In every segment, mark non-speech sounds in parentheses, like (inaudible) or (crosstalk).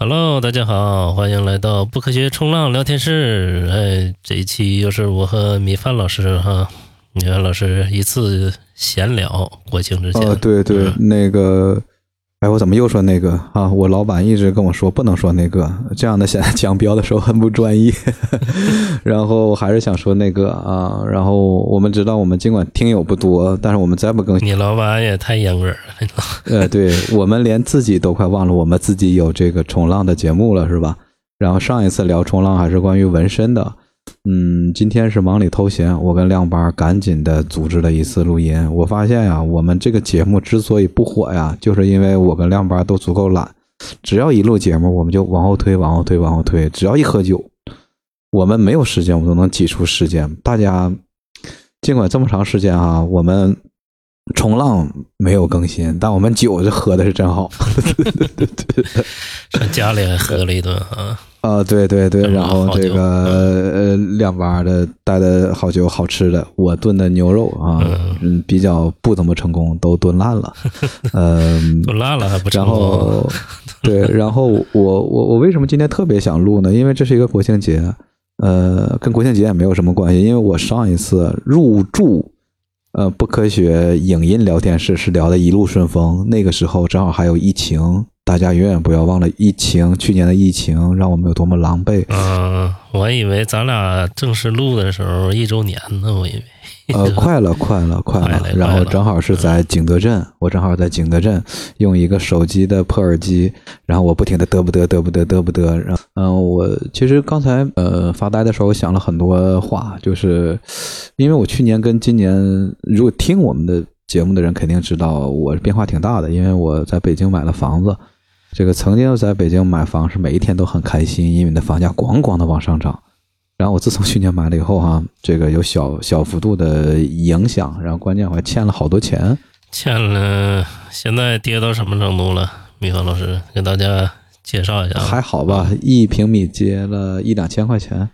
Hello，大家好，欢迎来到不科学冲浪聊天室。哎，这一期又是我和米饭老师哈，米饭老师一次闲聊国庆之前。哦，对对，那个。哎，我怎么又说那个啊？我老板一直跟我说不能说那个，这样的显得 (laughs) 讲标的时候很不专业。(laughs) 然后还是想说那个啊。然后我们知道，我们尽管听友不多，但是我们再不更新，你老板也太严格了。(laughs) 呃，对我们连自己都快忘了，我们自己有这个冲浪的节目了，是吧？然后上一次聊冲浪还是关于纹身的。嗯，今天是忙里偷闲，我跟亮八赶紧的组织了一次录音。我发现呀，我们这个节目之所以不火呀，就是因为我跟亮八都足够懒。只要一录节目，我们就往后推，往后推，往后推。只要一喝酒，我们没有时间，我们都能挤出时间。大家尽管这么长时间啊，我们冲浪没有更新，但我们酒是喝的是真好。上 (laughs) 家里还喝了一顿啊。(laughs) 啊，对对对，然后这个呃两八的带的好酒好吃的，我炖的牛肉啊，嗯，比较不怎么成功，都炖烂了，(laughs) 嗯，炖烂了还不成功。然后对，然后我我我为什么今天特别想录呢？因为这是一个国庆节，呃，跟国庆节也没有什么关系，因为我上一次入驻呃不科学影音聊天室是聊的一路顺风，那个时候正好还有疫情。大家永远不要忘了疫情，去年的疫情让我们有多么狼狈。嗯，我以为咱俩正式录的时候一周年呢，我以为。呃，快了，快了，快了。然后正好是在景德镇，我正好在景德镇用一个手机的破耳机，然后我不停的嘚不嘚嘚不嘚嘚不嘚。然后，嗯，我其实刚才呃发呆的时候，我想了很多话，就是因为我去年跟今年，如果听我们的节目的人肯定知道，我变化挺大的，因为我在北京买了房子。这个曾经在北京买房是每一天都很开心，因为你的房价咣咣的往上涨。然后我自从去年买了以后哈，(laughs) 这个有小小幅度的影响，然后关键我还欠了好多钱。欠了，现在跌到什么程度了？米芳老师给大家介绍一下。还好吧，一平米接了一两千块钱。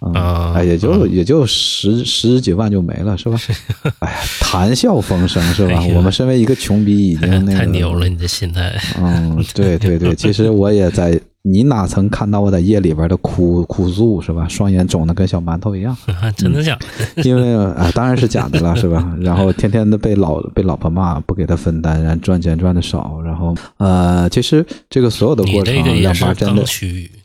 啊，哎，也就也就十十几万就没了，是吧？(laughs) 哎呀，谈笑风生，是吧？我们身为一个穷逼，已经那个 (laughs) 太牛了，你的心态。嗯，对对对，其实我也在，你哪曾看到我在夜里边的哭哭诉，是吧？双眼肿的跟小馒头一样，(laughs) 真的假的？(laughs) 因为啊，当然是假的了，是吧？(laughs) 然后天天的被老被老婆骂，不给他分担，然后赚钱赚的少，然后呃，其实这个所有的过程，两妈真的。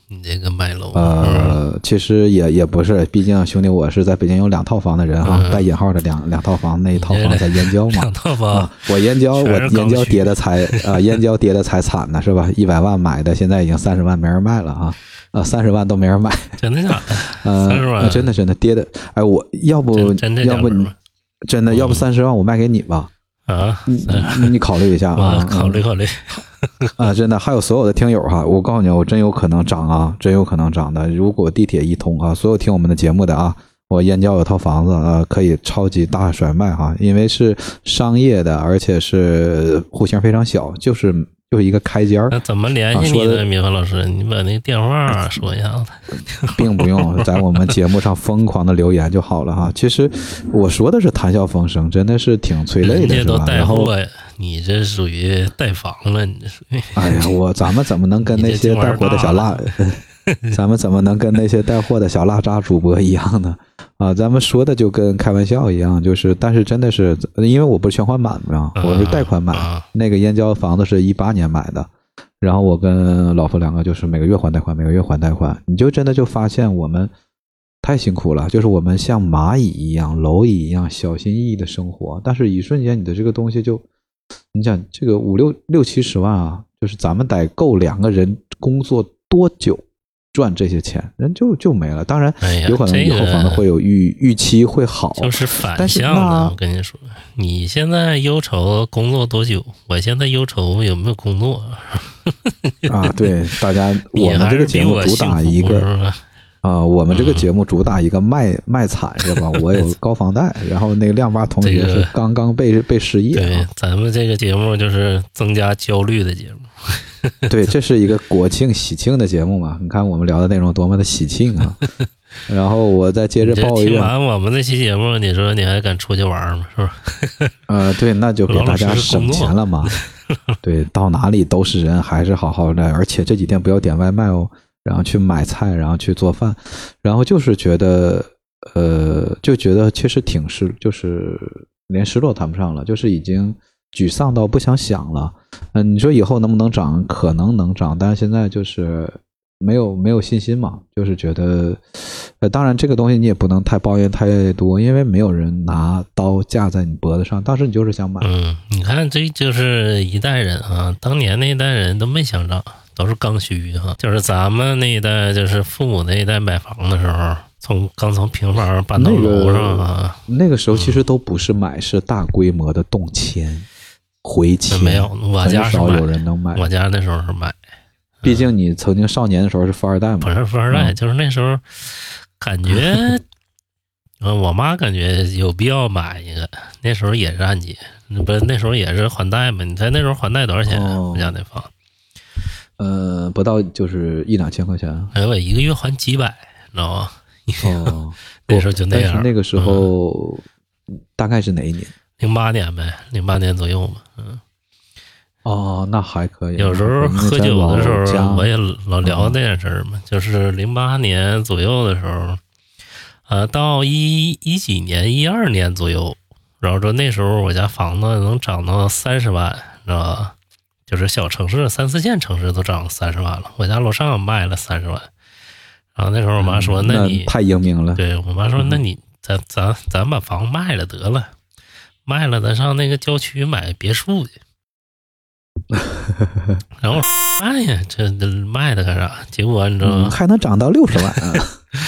你这个卖楼呃，其实也也不是，毕竟兄弟，我是在北京有两套房的人哈，带引号的两两套房，那一套房在燕郊嘛。(laughs) 两套房，我燕郊，我燕郊跌的才啊，(laughs) 燕郊跌的才惨呢，是吧？一百万买的，现在已经三十万没人卖了啊，啊，三十万都没人买，真的假的？(laughs) 三十万，真的真的跌的，哎，我要不要不你真的要不三十万我卖给你吧？啊，你你考虑一下啊，(laughs) 考虑考虑。(laughs) 啊，真的，还有所有的听友哈，我告诉你，我真有可能涨啊，真有可能涨的。如果地铁一通啊，所有听我们的节目的啊，我燕郊有套房子啊，可以超级大甩卖哈，因为是商业的，而且是户型非常小，就是就是一个开间儿。那怎么联系你呢，米凡老师？你把那电话说一下子。(laughs) 并不用在我们节目上疯狂的留言就好了哈。其实我说的是谈笑风生，真的是挺催泪的，是吧？然后。你这属于带房了，你这属于。哎呀，我咱们怎么能跟那些带货的小辣，(laughs) 咱们怎么能跟那些带货的小辣渣主播一样呢？啊，咱们说的就跟开玩笑一样，就是，但是真的是，因为我不是全款买嘛，我是贷款买，那个燕郊房子是一八年买的，然后我跟老婆两个就是每个月还贷款，每个月还贷款，你就真的就发现我们太辛苦了，就是我们像蚂蚁一样、蝼蚁一样小心翼翼的生活，但是一瞬间你的这个东西就。你想这个五六六七十万啊，就是咱们得够两个人工作多久赚这些钱，人就就没了。当然，有可能以后可能会有预预期会好，就是反向的。我跟你说，你现在忧愁工作多久，我现在忧愁有没有工作啊？对，大家 (laughs) 我们这个节目主打一个。啊，我们这个节目主打一个卖卖惨是吧？我有高房贷，然后那个亮八同学是刚刚被被失业。对，咱们这个节目就是增加焦虑的节目。对，这是一个国庆喜庆的节目嘛？你看我们聊的内容多么的喜庆啊！(laughs) 然后我再接着抱怨。听完我们那期节目，你说你还敢出去玩吗？是吧？(laughs) 呃，对，那就给大家省钱了嘛。(laughs) 对，到哪里都是人，还是好好的。而且这几天不要点外卖哦，然后去买菜，然后去做饭，然后就是觉得，呃，就觉得其实挺失，就是连失落谈不上了，就是已经沮丧到不想想了。嗯，你说以后能不能涨？可能能涨，但是现在就是没有没有信心嘛，就是觉得。呃，当然，这个东西你也不能太抱怨太多，因为没有人拿刀架在你脖子上。当时你就是想买。嗯，你看，这就是一代人啊，当年那一代人都没想涨，都是刚需哈。就是咱们那一代，就是父母那一代买房的时候，从刚从平房搬到楼上啊。那个时候其实都不是买，是大规模的动迁、回迁。没有，我家少有人能买。我家那时候是买，毕竟你曾经少年的时候是富二代嘛。不是富二代，就是那时候。感觉，(laughs) 嗯，我妈感觉有必要买一个。那时候也是按揭，不是那时候也是还贷嘛？你猜那时候还贷多少钱？我家那房，呃，不到就是一两千块钱。哎，我一个月还几百，知道吗？哦，(laughs) 那时候就那样。那个时候大概是哪一年？零八年呗，零八年左右嘛。嗯。哦，那还可以。有时候喝酒的时候，我也老聊这件事儿嘛。就是零八年左右的时候，呃，到一一几年、一二年左右，然后说那时候我家房子能涨到三十万，知道吧？就是小城市、三四线城市都涨三十万了。我家楼上卖了三十万，然后那时候我妈说：“那你太英明了。”对我妈说：“那你咱咱咱把房卖了得了，卖了咱上那个郊区买别墅去。(laughs) ”然后哎呀，这卖它干啥？结果你知道吗？还能涨到六十万啊！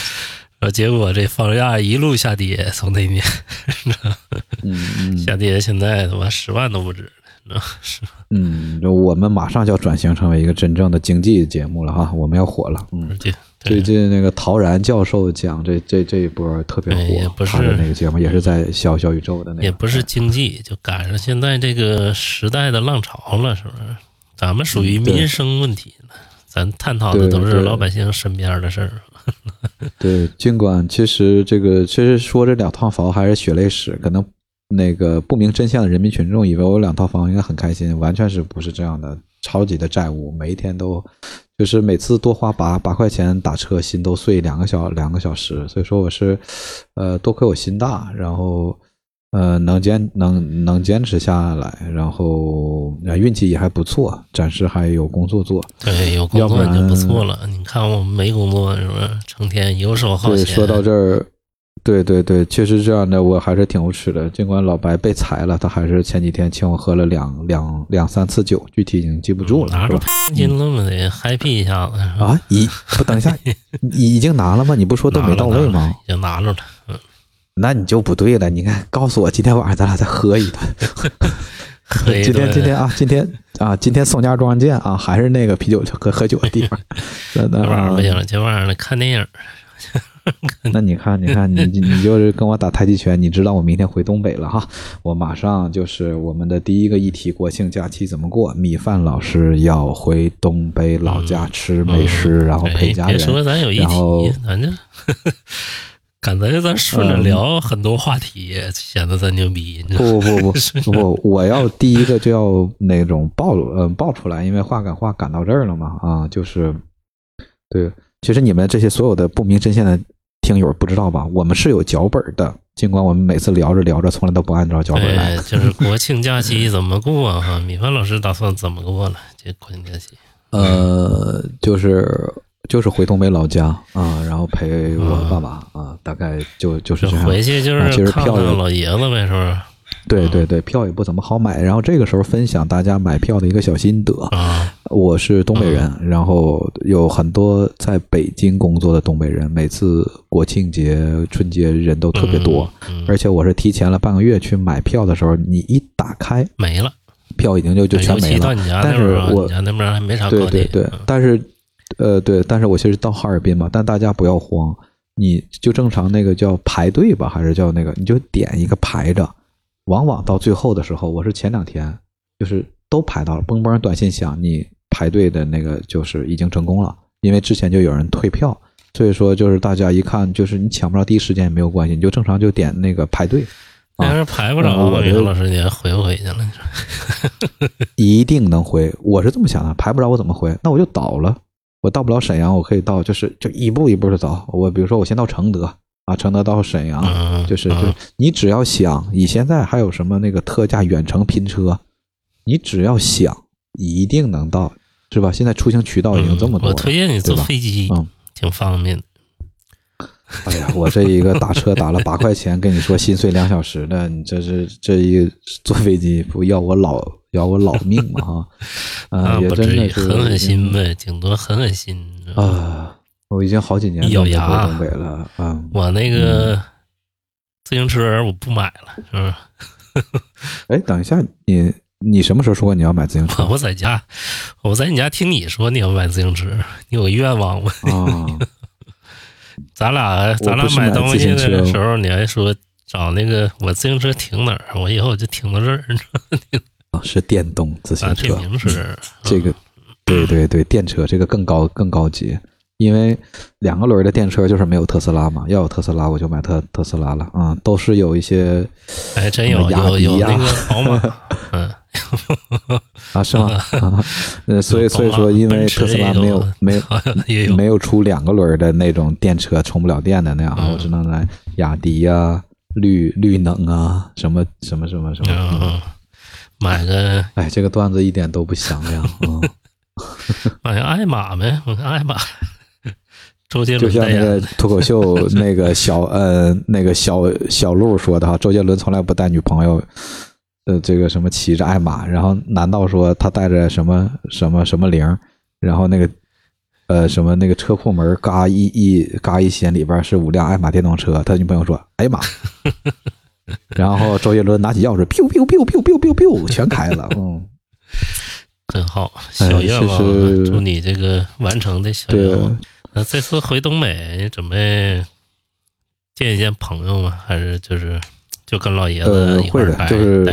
(laughs) 后结果这房价一路下跌，从那年，(laughs) 嗯，下跌，现在他妈十万都不止了，(laughs) 是嗯，我们马上就要转型成为一个真正的经济节目了哈，我们要火了。嗯，最近那个陶然教授讲这这这一波特别火，他的那个节目也是在小小宇宙的那个，也不是经济，就赶上现在这个时代的浪潮了，是不是？咱们属于民生问题了，咱探讨的都是老百姓身边的事儿。(laughs) 对，尽管其实这个其实说这两套房还是血泪史，可能那个不明真相的人民群众以为我有两套房应该很开心，完全是不是这样的，超级的债务，每一天都。就是每次多花八八块钱打车，心都碎两个小两个小时，所以说我是，呃，多亏我心大，然后，呃，能坚能能坚持下来，然后运气也还不错，暂时还有工作做。对，有工作就不错了。你看我们没工作是不是？成天游手好闲。对，说到这儿。对对对，确实这样的，我还是挺无耻的。尽管老白被裁了，他还是前几天请我喝了两两两三次酒，具体已经记不住了。拿着金了吗？得 happy 一下子啊！已不等一下，(laughs) 已经拿了吗？你不说都没到位吗？已经拿着了。嗯，那你就不对了。你看，告诉我今天晚上咱俩再喝一顿。今天今天啊，今天啊，今天宋家庄见啊，还是那个啤酒喝喝酒的地方。(laughs) 今晚上不行了，今晚上来看电影。(laughs) 那你看，你看，你你就是跟我打太极拳，你知道我明天回东北了哈。我马上就是我们的第一个议题，国庆假期怎么过？米饭老师要回东北老家吃美食，然后陪家人。别说咱有议题，咱就刚才咱顺着聊很多话题，显得咱牛逼。不不不不不，我要第一个就要那种暴露，嗯，爆出来，因为话赶话赶到这儿了嘛啊，就是对。其实你们这些所有的不明真相的。听友不知道吧？我们是有脚本的，尽管我们每次聊着聊着，从来都不按照脚本来。就是国庆假期怎么过哈？米饭老师打算怎么过了？这国庆假期？呃，就是就是回东北老家啊，然后陪我爸爸啊，大概就就是这样。回去就是看看老爷子呗，是不是？对对对，票也不怎么好买。然后这个时候分享大家买票的一个小心得。我是东北人，然后有很多在北京工作的东北人，每次国庆节、春节人都特别多。而且我是提前了半个月去买票的时候，你一打开没了，票已经就就全没了。但是我那边还没啥对对对，但是呃对，但是我其实到哈尔滨嘛，但大家不要慌，你就正常那个叫排队吧，还是叫那个，你就点一个排着。往往到最后的时候，我是前两天就是都排到了，嘣嘣短信响，你排队的那个就是已经成功了，因为之前就有人退票，所以说就是大家一看就是你抢不着第一时间也没有关系，你就正常就点那个排队，要是排不着，我老师你还回不回去了？(laughs) 一定能回，我是这么想的，排不着我怎么回？那我就倒了，我到不了沈阳，我可以到，就是就一步一步的走。我比如说我先到承德啊，承德到沈阳，就是就你只要想，你现在还有什么那个特价远程拼车，你只要想，一定能到，是吧？现在出行渠道已经这么多，我推荐你坐飞机，嗯，挺方便的。哎呀，我这一个打车打了八块钱，跟你说心碎两小时的，你这是这一坐飞机不要我老要我老命吗？哈，(laughs) 啊，也真的是狠狠心呗，顶多狠狠心啊！我已经好几年没回东北了啊！我那个自行车我不买了，是不是？(laughs) 哎，等一下，你你什么时候说过你要买自行车？我在家，我在你家听你说你要买自行车，你有个愿望吗？啊。(laughs) 咱俩咱俩买东西的时候，你还说找那个我自行车停哪儿？我以后就停到这儿。(laughs) 是电动自行车，名是这个，对对对，电车这个更高更高级，因为两个轮的电车就是没有特斯拉嘛。要有特斯拉，我就买特特斯拉了。嗯，都是有一些，哎，真有有有那个宝马，(laughs) 嗯。(laughs) 啊，是吗？所以 (laughs) 所以说，因为特斯拉没有没有没有出两个轮的那种电车充不了电的那样，我只能来雅迪呀、绿绿能啊，什么什么什么什么，买个。哎，这个段子一点都不响亮啊！买个爱玛呗，我看爱玛。周杰伦就像那个脱口秀 (laughs) 那个小呃那个小小鹿说的哈，周杰伦从来不带女朋友。呃，这个什么骑着爱玛，然后难道说他带着什么什么什么铃？然后那个呃什么那个车库门嘎一一嘎一掀，里边是五辆爱玛电动车。他女朋友说：“哎呀妈！(laughs) ”然后周杰伦拿起钥匙，biu biu biu biu biu biu biu，全开了。嗯，真好，小愿望，祝你这个完成的小愿望。那这次回东北，准备见一见朋友吗？还是就是？就跟老爷子会的，就是，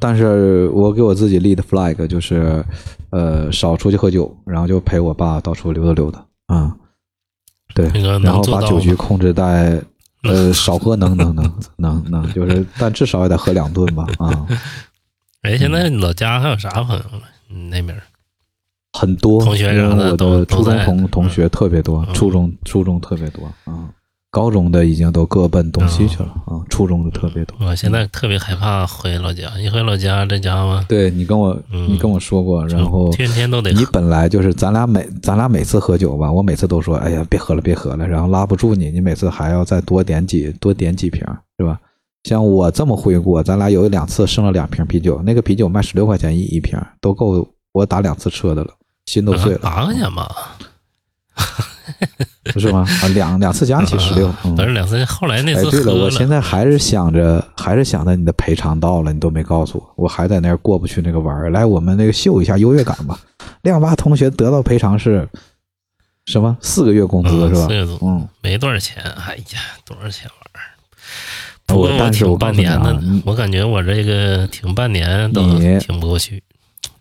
但是我给我自己立的 flag 就是，呃，少出去喝酒，然后就陪我爸到处溜达溜达，啊，对，然后把酒局控制在，呃，少喝能能能能能，就是，但至少也得喝两顿吧，啊。(laughs) 哎，现在老家还有啥朋友了？你那边很多同学啥的都初中同同学特别多，初中初中特别多，啊。高中的已经都各奔东西去了啊，初中的特别多。我现在特别害怕回老家，一回老家这家伙。对你跟我，你跟我说过，然后天天都得。你本来就是咱俩每咱俩每次喝酒吧，我每次都说，哎呀，别喝了，别喝了，然后拉不住你，你每次还要再多点几多点几瓶，是吧？像我这么挥过，咱俩有两次剩了两瓶啤酒，那个啤酒卖十六块钱一一瓶，都够我打两次车的了，心都碎了。八块钱吧。(laughs) 不是吗？啊，两两次加起十六，不是两次。后来那次。哎，对了，我现在还是想着，还是想着你的赔偿到了，你都没告诉我，我还在那儿过不去那个弯儿。来，我们那个秀一下优越感吧。亮八同学得到赔偿是什么？四个月工资是吧？嗯，没多少钱。哎呀，多少钱玩意儿？我但是我半年呢，我感觉我这个挺半年都挺不过去。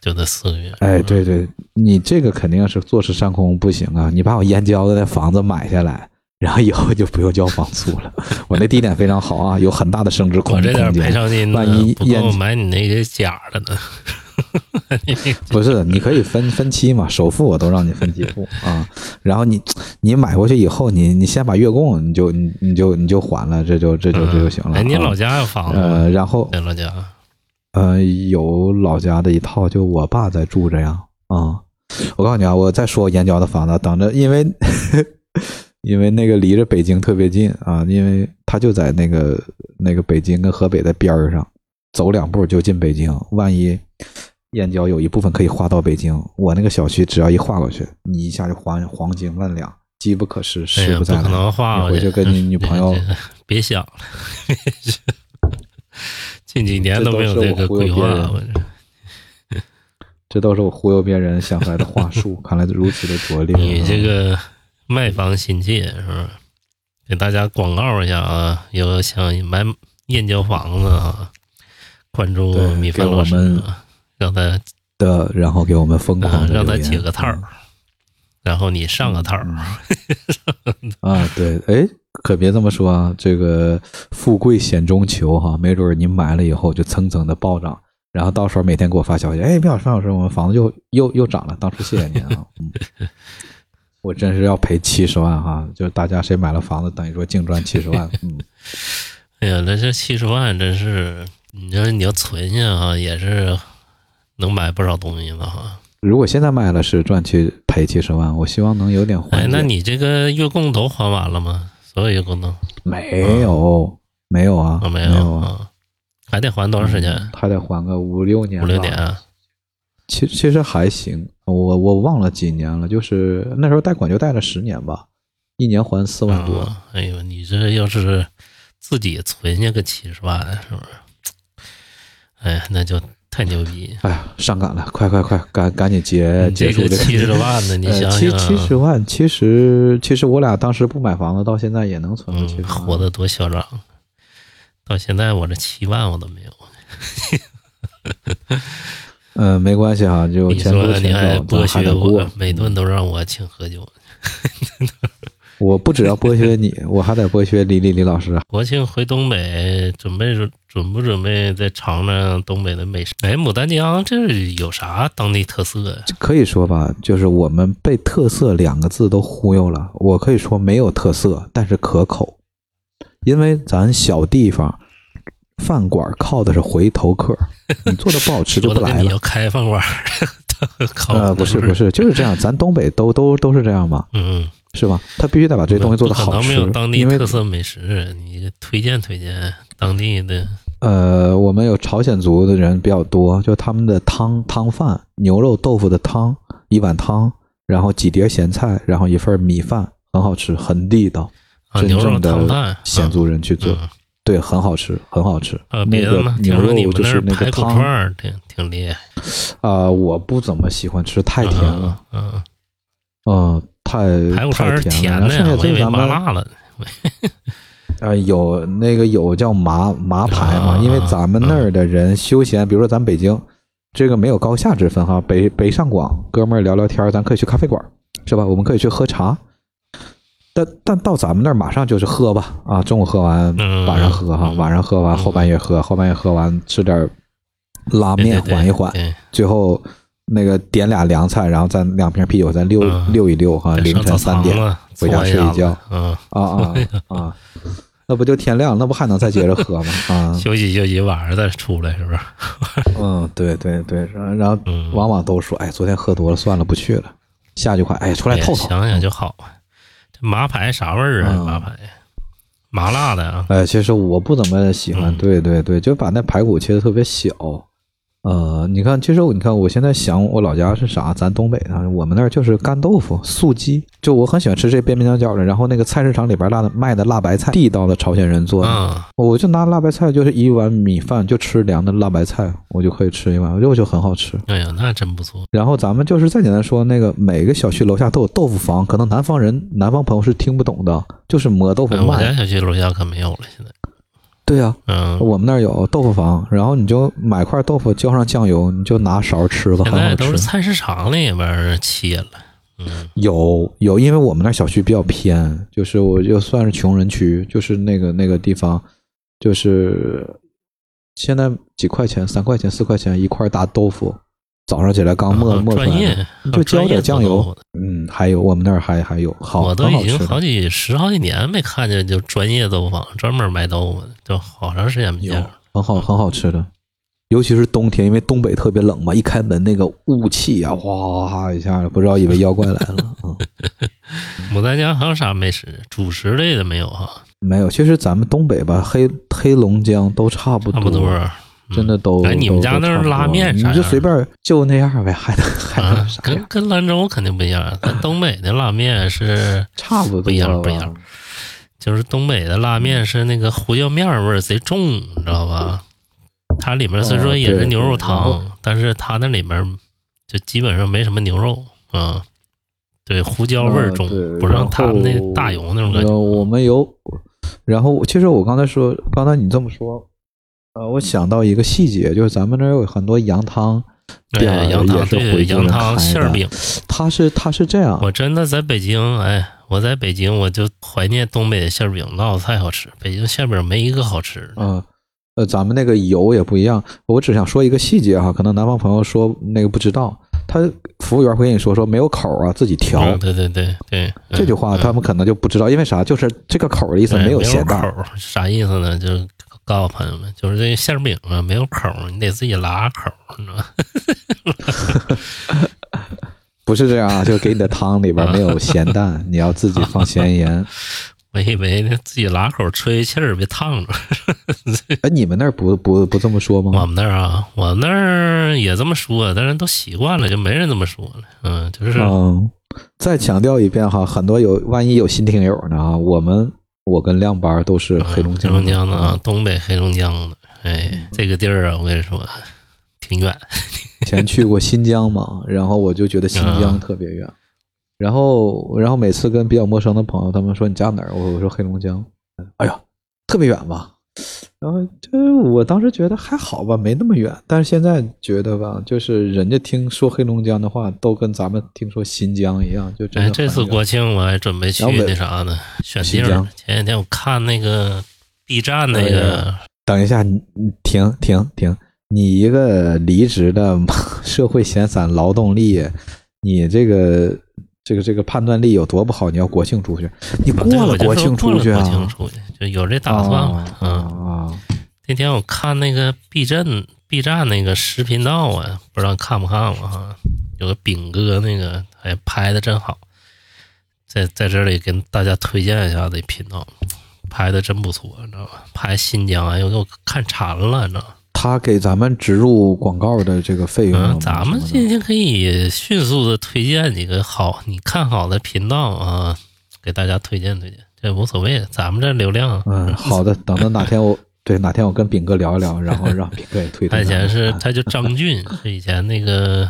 就那四个月，哎，对对，你这个肯定是坐吃山空不行啊！你把我燕郊的那房子买下来，然后以后就不用交房租了。(laughs) 我那地点非常好啊，有很大的升值空间。我这点赔偿金，万一燕买你那个假的呢？(laughs) (laughs) 不是，你可以分分期嘛，首付我都让你分期付啊。然后你你买过去以后，你你先把月供你就你你就你就还了，这就这就这就行了。哎，你老家有房子？呃，然后老家。呃，有老家的一套，就我爸在住着呀啊。我告诉你啊，我再说燕郊的房子，等着，因为 (laughs) 因为那个离着北京特别近啊，因为他就在那个那个北京跟河北的边儿上，走两步就进北京。万一燕郊有一部分可以划到北京，我那个小区只要一划过去，你一下就黄黄金万两，机不可失，失不再来。你回去跟你 (laughs) 女朋友 (laughs) 别想了。近几年都没有这个规划，这都是我忽悠别人 (laughs) 想出来的话术。(laughs) 看来如此的拙劣。你这个卖房心切是吧？给大家广告一下啊！有想买燕郊房子啊，关注米饭老师，让他的，然后给我们疯狂让他解个套，然后你上个套。啊，对，哎。可别这么说啊！这个富贵险中求哈，没准你买了以后就蹭蹭的暴涨，然后到时候每天给我发消息，哎，苗老师，老师，我们房子又又又涨了，当初谢谢您啊！我真是要赔七十万哈！就是大家谁买了房子，等于说净赚七十万。嗯，(laughs) 哎呀，那这七十万真是，你说你要存下哈，也是能买不少东西的哈。如果现在卖了是赚去赔七十万，我希望能有点还。哎。那你这个月供都还完了吗？所有月供都没有，没有啊，没有啊，还得还多长时间？还得还个五六年，五六年。其其实还行，我我忘了几年了，就是那时候贷款就贷了十年吧，一年还四万多。哎呦，你这要是自己存下个七十万，是不是？哎呀，那就。太牛逼！哎呀，上赶了，快快快，赶赶紧结结束这七十万呢！你想想，七七十万，其实其实我俩当时不买房子，到现在也能存出去，活得多嚣张！到现在我这七万我都没有。嗯，(laughs) 没关系哈，就前说你还剥削我，每顿都让我请喝酒。(laughs) 我不只要剥削你，我还得剥削李李李老师。国庆回东北，准备准不准备再尝尝东北的美食？哎，牡丹江这有啥当地特色呀？可以说吧，就是我们被“特色”两个字都忽悠了。我可以说没有特色，但是可口，因为咱小地方饭馆靠的是回头客，你做的不好吃就不 (laughs) 来了。要开饭馆，(laughs) 靠呃，不是不是，就是这样，咱东北都都都是这样嘛。嗯。是吧？他必须得把这些东西做的好吃。没有当地特色美食，你推荐推荐当地的。呃，我们有朝鲜族的人比较多，就他们的汤汤饭，牛肉豆腐的汤，一碗汤，然后几碟咸菜，然后一份米饭，很好吃，很地道。真正的鲜族人去做，对，很好吃，很好吃。呃，别的呢？牛肉就是那个汤，挺挺厉害。啊，我不怎么喜欢吃，太甜了。嗯。嗯。太太甜了，剩下就咱们辣了。(laughs) 啊，有那个有叫麻麻排嘛？因为咱们那儿的人休闲，比如说咱北京，这个没有高下之分哈。北北上广，哥们儿聊聊天，咱可以去咖啡馆，是吧？我们可以去喝茶。但但到咱们那儿，马上就是喝吧啊！中午喝完，晚上喝哈，晚上喝完，后半夜喝，后半夜喝完吃点拉面缓一缓，最后。那个点俩凉菜，然后再两瓶啤酒，再溜溜一溜哈。凌晨三点回家睡一觉。嗯啊啊啊！那不就天亮？那不还能再接着喝吗？(laughs) 啊，休息休息，晚上再出来是不是？(laughs) 嗯，对对对。然后往往都说，哎，昨天喝多了，算了，不去了。下句话，哎，出来透透。想想就好。这麻牌啥味儿啊？麻牌，麻辣的啊。哎，其实我不怎么喜欢。对对对，就把那排骨切的特别小。呃，你看，其实我你看，我现在想我老家是啥？咱东北的，我们那儿就是干豆腐、素鸡。就我很喜欢吃这边边角角的，然后那个菜市场里边辣的卖的辣白菜，地道的朝鲜人做的。我就拿辣白菜，就是一碗米饭就吃凉的辣白菜，我就可以吃一碗，我觉得就很好吃。哎呀，那真不错。然后咱们就是再简单说，那个每个小区楼下都有豆腐房，可能南方人、南方朋友是听不懂的，就是磨豆腐卖。我家小区楼下可没有了，现在。对呀，嗯，我们那儿有豆腐房，然后你就买块豆腐，浇上酱油，你就拿勺吃吧，很好吃。都是菜市场里边切了，嗯，有有，因为我们那小区比较偏，就是我就算是穷人区，就是那个那个地方，就是现在几块钱、三块钱、四块钱一块大豆腐。早上起来刚磨磨出来，就浇点酱油。嗯，还有我们那儿还还有，好，我都已经好几十好几年没看见就专业豆腐坊专门卖豆腐的，就好长时间没见。很好，很好吃的，尤其是冬天，因为东北特别冷嘛，一开门那个雾气啊，哗一下，不知道以为妖怪来了。(laughs) 牡丹江还有啥美食？主食类的没有哈？没有，其实咱们东北吧，黑黑龙江都差不多。差不多。真的都哎，你们家那是拉面，你就随便就那样呗，还能还能啥？跟跟兰州肯定不一样，咱东北的拉面是 (laughs) 差不多不一样不一样，就是东北的拉面是那个胡椒面味儿贼重，你知道吧？它里面虽说也是牛肉汤，但是它那里面就基本上没什么牛肉啊，对，胡椒味儿重，不像他们那大油那种感觉。我们有，然后其实我刚才说，刚才你这么说。呃，我想到一个细节，就是咱们那儿有很多羊汤，对，羊汤对羊汤馅儿饼，它是它是这样。我真的在北京，哎，我在北京，我就怀念东北的馅饼，烙的太好吃。北京馅饼没一个好吃的。嗯，呃，咱们那个油也不一样。我只想说一个细节哈，可能南方朋友说那个不知道，他服务员会跟你说说没有口啊，自己调。对对对对，这句话他们可能就不知道，因为啥？就是这个口的意思没有咸淡。啥意思呢？就告诉朋友们，就是这馅饼啊没有口，你得自己拉口，你知道吗？(laughs) 不是这样啊，就给你的汤里边没有咸蛋，你要自己放咸盐。我以为自己拉口吹气儿别烫着。(laughs) 哎，你们那儿不不不这么说吗？我们那儿啊，我们那儿也这么说，但是都习惯了，就没人这么说了。嗯，就是。嗯，再强调一遍哈，很多有万一有新听友呢啊，我们我跟亮班都是黑龙江黑龙江的啊，东北黑龙江的。哎，这个地儿啊，我跟你说，挺远。以 (laughs) 前去过新疆嘛，然后我就觉得新疆特别远，然后然后每次跟比较陌生的朋友，他们说你家哪儿？我我说黑龙江，哎呀，特别远吧？然后就我当时觉得还好吧，没那么远，但是现在觉得吧，就是人家听说黑龙江的话，都跟咱们听说新疆一样，就真的。这次国庆我还准备去那啥呢，选地儿。前几天我看那个 B 站那个，等一下，你停停停。你一个离职的 (laughs) 社会闲散劳动力，你这个这个这个判断力有多不好？你要国庆出去，你过了国庆出去啊？就有这打算吗？啊！那天我看那个 B 站 B 站那个视频道啊，不知道看不看过哈？有个饼哥那个，哎，拍的真好，在在这里跟大家推荐一下这频道，拍的真不错，你知道吧？拍新疆，哎呦，给我看馋了，你知道。他给咱们植入广告的这个费用，咱们今天可以迅速的推荐几个好你看好的频道啊，给大家推荐推荐，这无所谓，咱们这流量。嗯，好的，等到哪天我对哪天我跟炳哥聊一聊，然后让炳哥也推。(laughs) 他以前是他叫张俊，是以前那个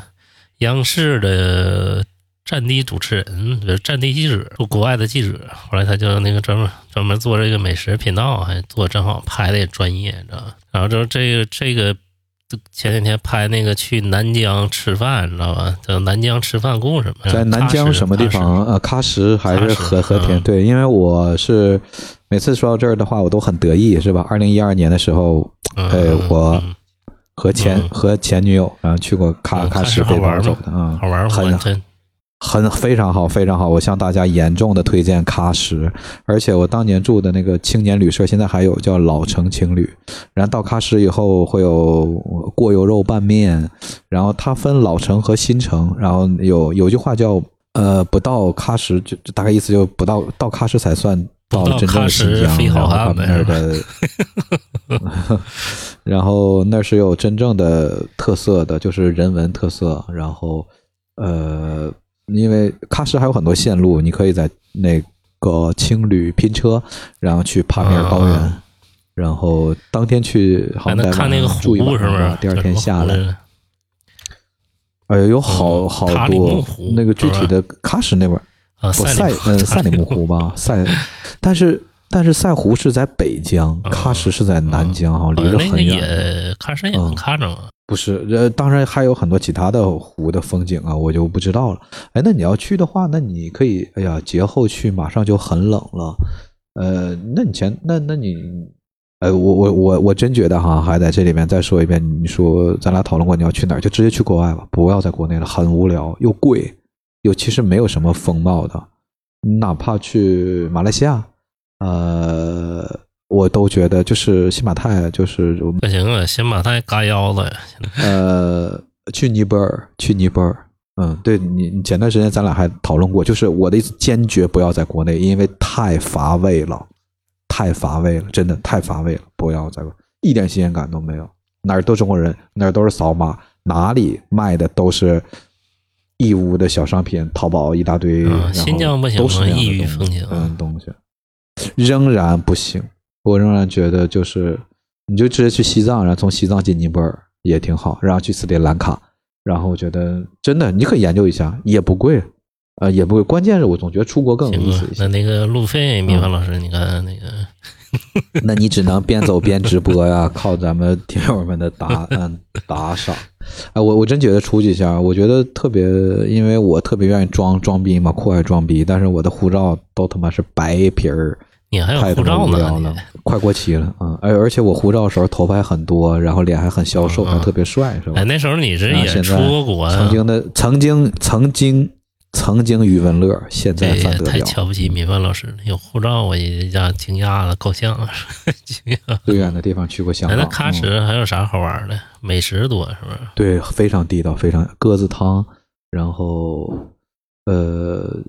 央视的。战地主持人，就是战地记者，做国外的记者。后来他就那个专门专门做这个美食频道，还做正好，拍的也专业，知道吧？然后就这个这个前几天拍那个去南疆吃饭，你知道吧？叫南疆吃饭故事嘛。在南疆什么地方？呃，喀什还是和和田？对，因为我是每次说到这儿的话，我都很得意，是吧？二零一二年的时候，哎，我和前和前女友然后去过喀喀什背包走的啊，好玩很。很非常好，非常好！我向大家严重的推荐喀什，而且我当年住的那个青年旅社现在还有叫老城青旅。然后到喀什以后会有过油肉拌面，然后它分老城和新城，然后有有句话叫呃不到喀什就大概意思就不到到喀什才算到真正的新疆，然后他们那儿的，(laughs) 然后那是有真正的特色的，就是人文特色，然后呃。因为喀什还有很多线路，你可以在那个青旅拼车，然后去帕米尔高原，然后当天去，还能看那个湖是不是？第二天下来，哎呀，有好好多那个具体的喀什那边啊，塞嗯 (laughs) 赛里木湖吧，塞，但是但是赛湖是在北疆，喀什是在南疆哈，离得很远。喀什也能看着吗？不是，呃，当然还有很多其他的湖的风景啊，我就不知道了。哎，那你要去的话，那你可以，哎呀，节后去，马上就很冷了。呃，那你前，那那你，哎，我我我我真觉得哈，还在这里面再说一遍，你说咱俩讨论过你要去哪儿，就直接去国外吧，不要在国内了，很无聊又贵，又其实没有什么风貌的，哪怕去马来西亚，呃。我都觉得就是新马泰，就是不行啊，新马泰嘎腰子呀。呃，去尼泊尔，去尼泊尔。嗯，对你，你前段时间咱俩还讨论过，就是我的意思，坚决不要在国内，因为太乏味了，太乏味了，真的太乏味了，不要在，一点新鲜感都没有。哪儿都中国人，哪儿都是扫码，哪里卖的都是义乌的小商品，淘宝一大堆，新疆不行吗？异域风情，嗯，东西仍然不行。我仍然觉得，就是你就直接去西藏，然后从西藏进尼泊尔也挺好，然后去斯里兰卡，然后我觉得真的你可以研究一下，也不贵，呃，也不贵。关键是我总觉得出国更有意思一些。那那个路费，米饭老师，你看那个 (laughs) 那你只能边走边直播呀，靠咱们听友们的打嗯打赏。哎，我我真觉得出去一下，我觉得特别，因为我特别愿意装装逼嘛，酷爱装逼，但是我的护照都他妈是白皮儿。你还有护照呢？快过期了啊！而而且我护照的时候头发还很多，然后脸还很消瘦，还特别帅，是吧？哎，那时候你是也出过国曾经的曾经曾经曾经余文乐，现在范德太瞧不起米饭老师了。有护照，我一下惊讶了，够呛了，(laughs) 惊讶。最远的地方去过香港。那喀什还有啥好玩的？美食多是不是？对，非常地道，非常鸽子汤，然后呃，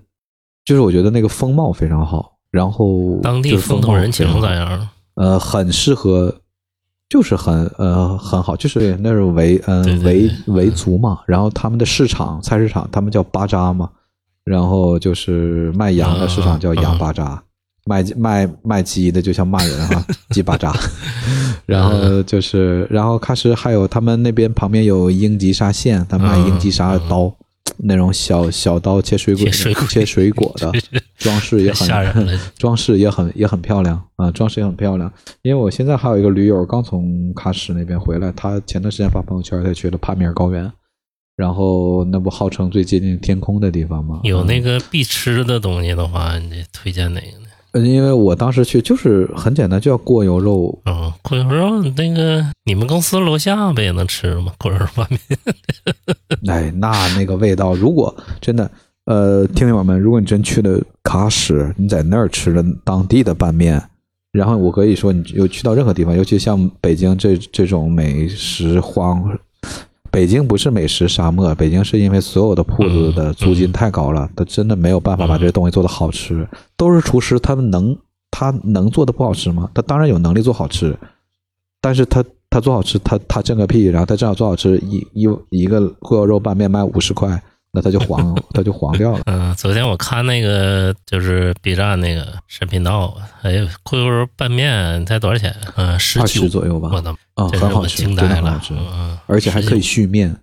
就是我觉得那个风貌非常好。然后当地风土人情咋样？呃，很适合，就是很呃很好，就是那种维嗯维维族嘛。然后他们的市场菜市场，他们叫巴扎嘛。然后就是卖羊的市场叫羊巴扎，卖卖卖鸡的就像骂人哈，鸡巴扎。(laughs) 然后就是然后喀什还有他们那边旁边有英吉沙县，他卖英吉沙的刀。那种小小刀切水果、切水果的 (laughs) 装饰也很装饰也很也很漂亮啊，装饰也很漂亮。因为我现在还有一个驴友刚从喀什那边回来，他前段时间发朋友圈，他去了帕米尔高原，然后那不号称最接近天空的地方吗？有那个必吃的东西的话，你推荐哪个？因为我当时去就是很简单，就要过油肉。嗯，过油肉那个你们公司楼下不也能吃吗？过油肉拌面。(laughs) 哎，那那个味道，如果真的，呃，听友们，如果你真去了喀什，你在那儿吃了当地的拌面，然后我可以说，你又去到任何地方，尤其像北京这这种美食荒。北京不是美食沙漠，北京是因为所有的铺子的租金太高了，他真的没有办法把这些东西做的好吃。都是厨师，他们能他能做的不好吃吗？他当然有能力做好吃，但是他他做好吃，他他挣个屁，然后他正好做好吃，一一一个锅包肉拌面卖五十块。那它就黄，它就黄掉了。(laughs) 嗯，昨天我看那个就是 B 站那个视频道，哎呦，裤油拌面才多少钱？嗯，十九左右吧。我的啊，很好吃，惊呆了，而且还可以续面，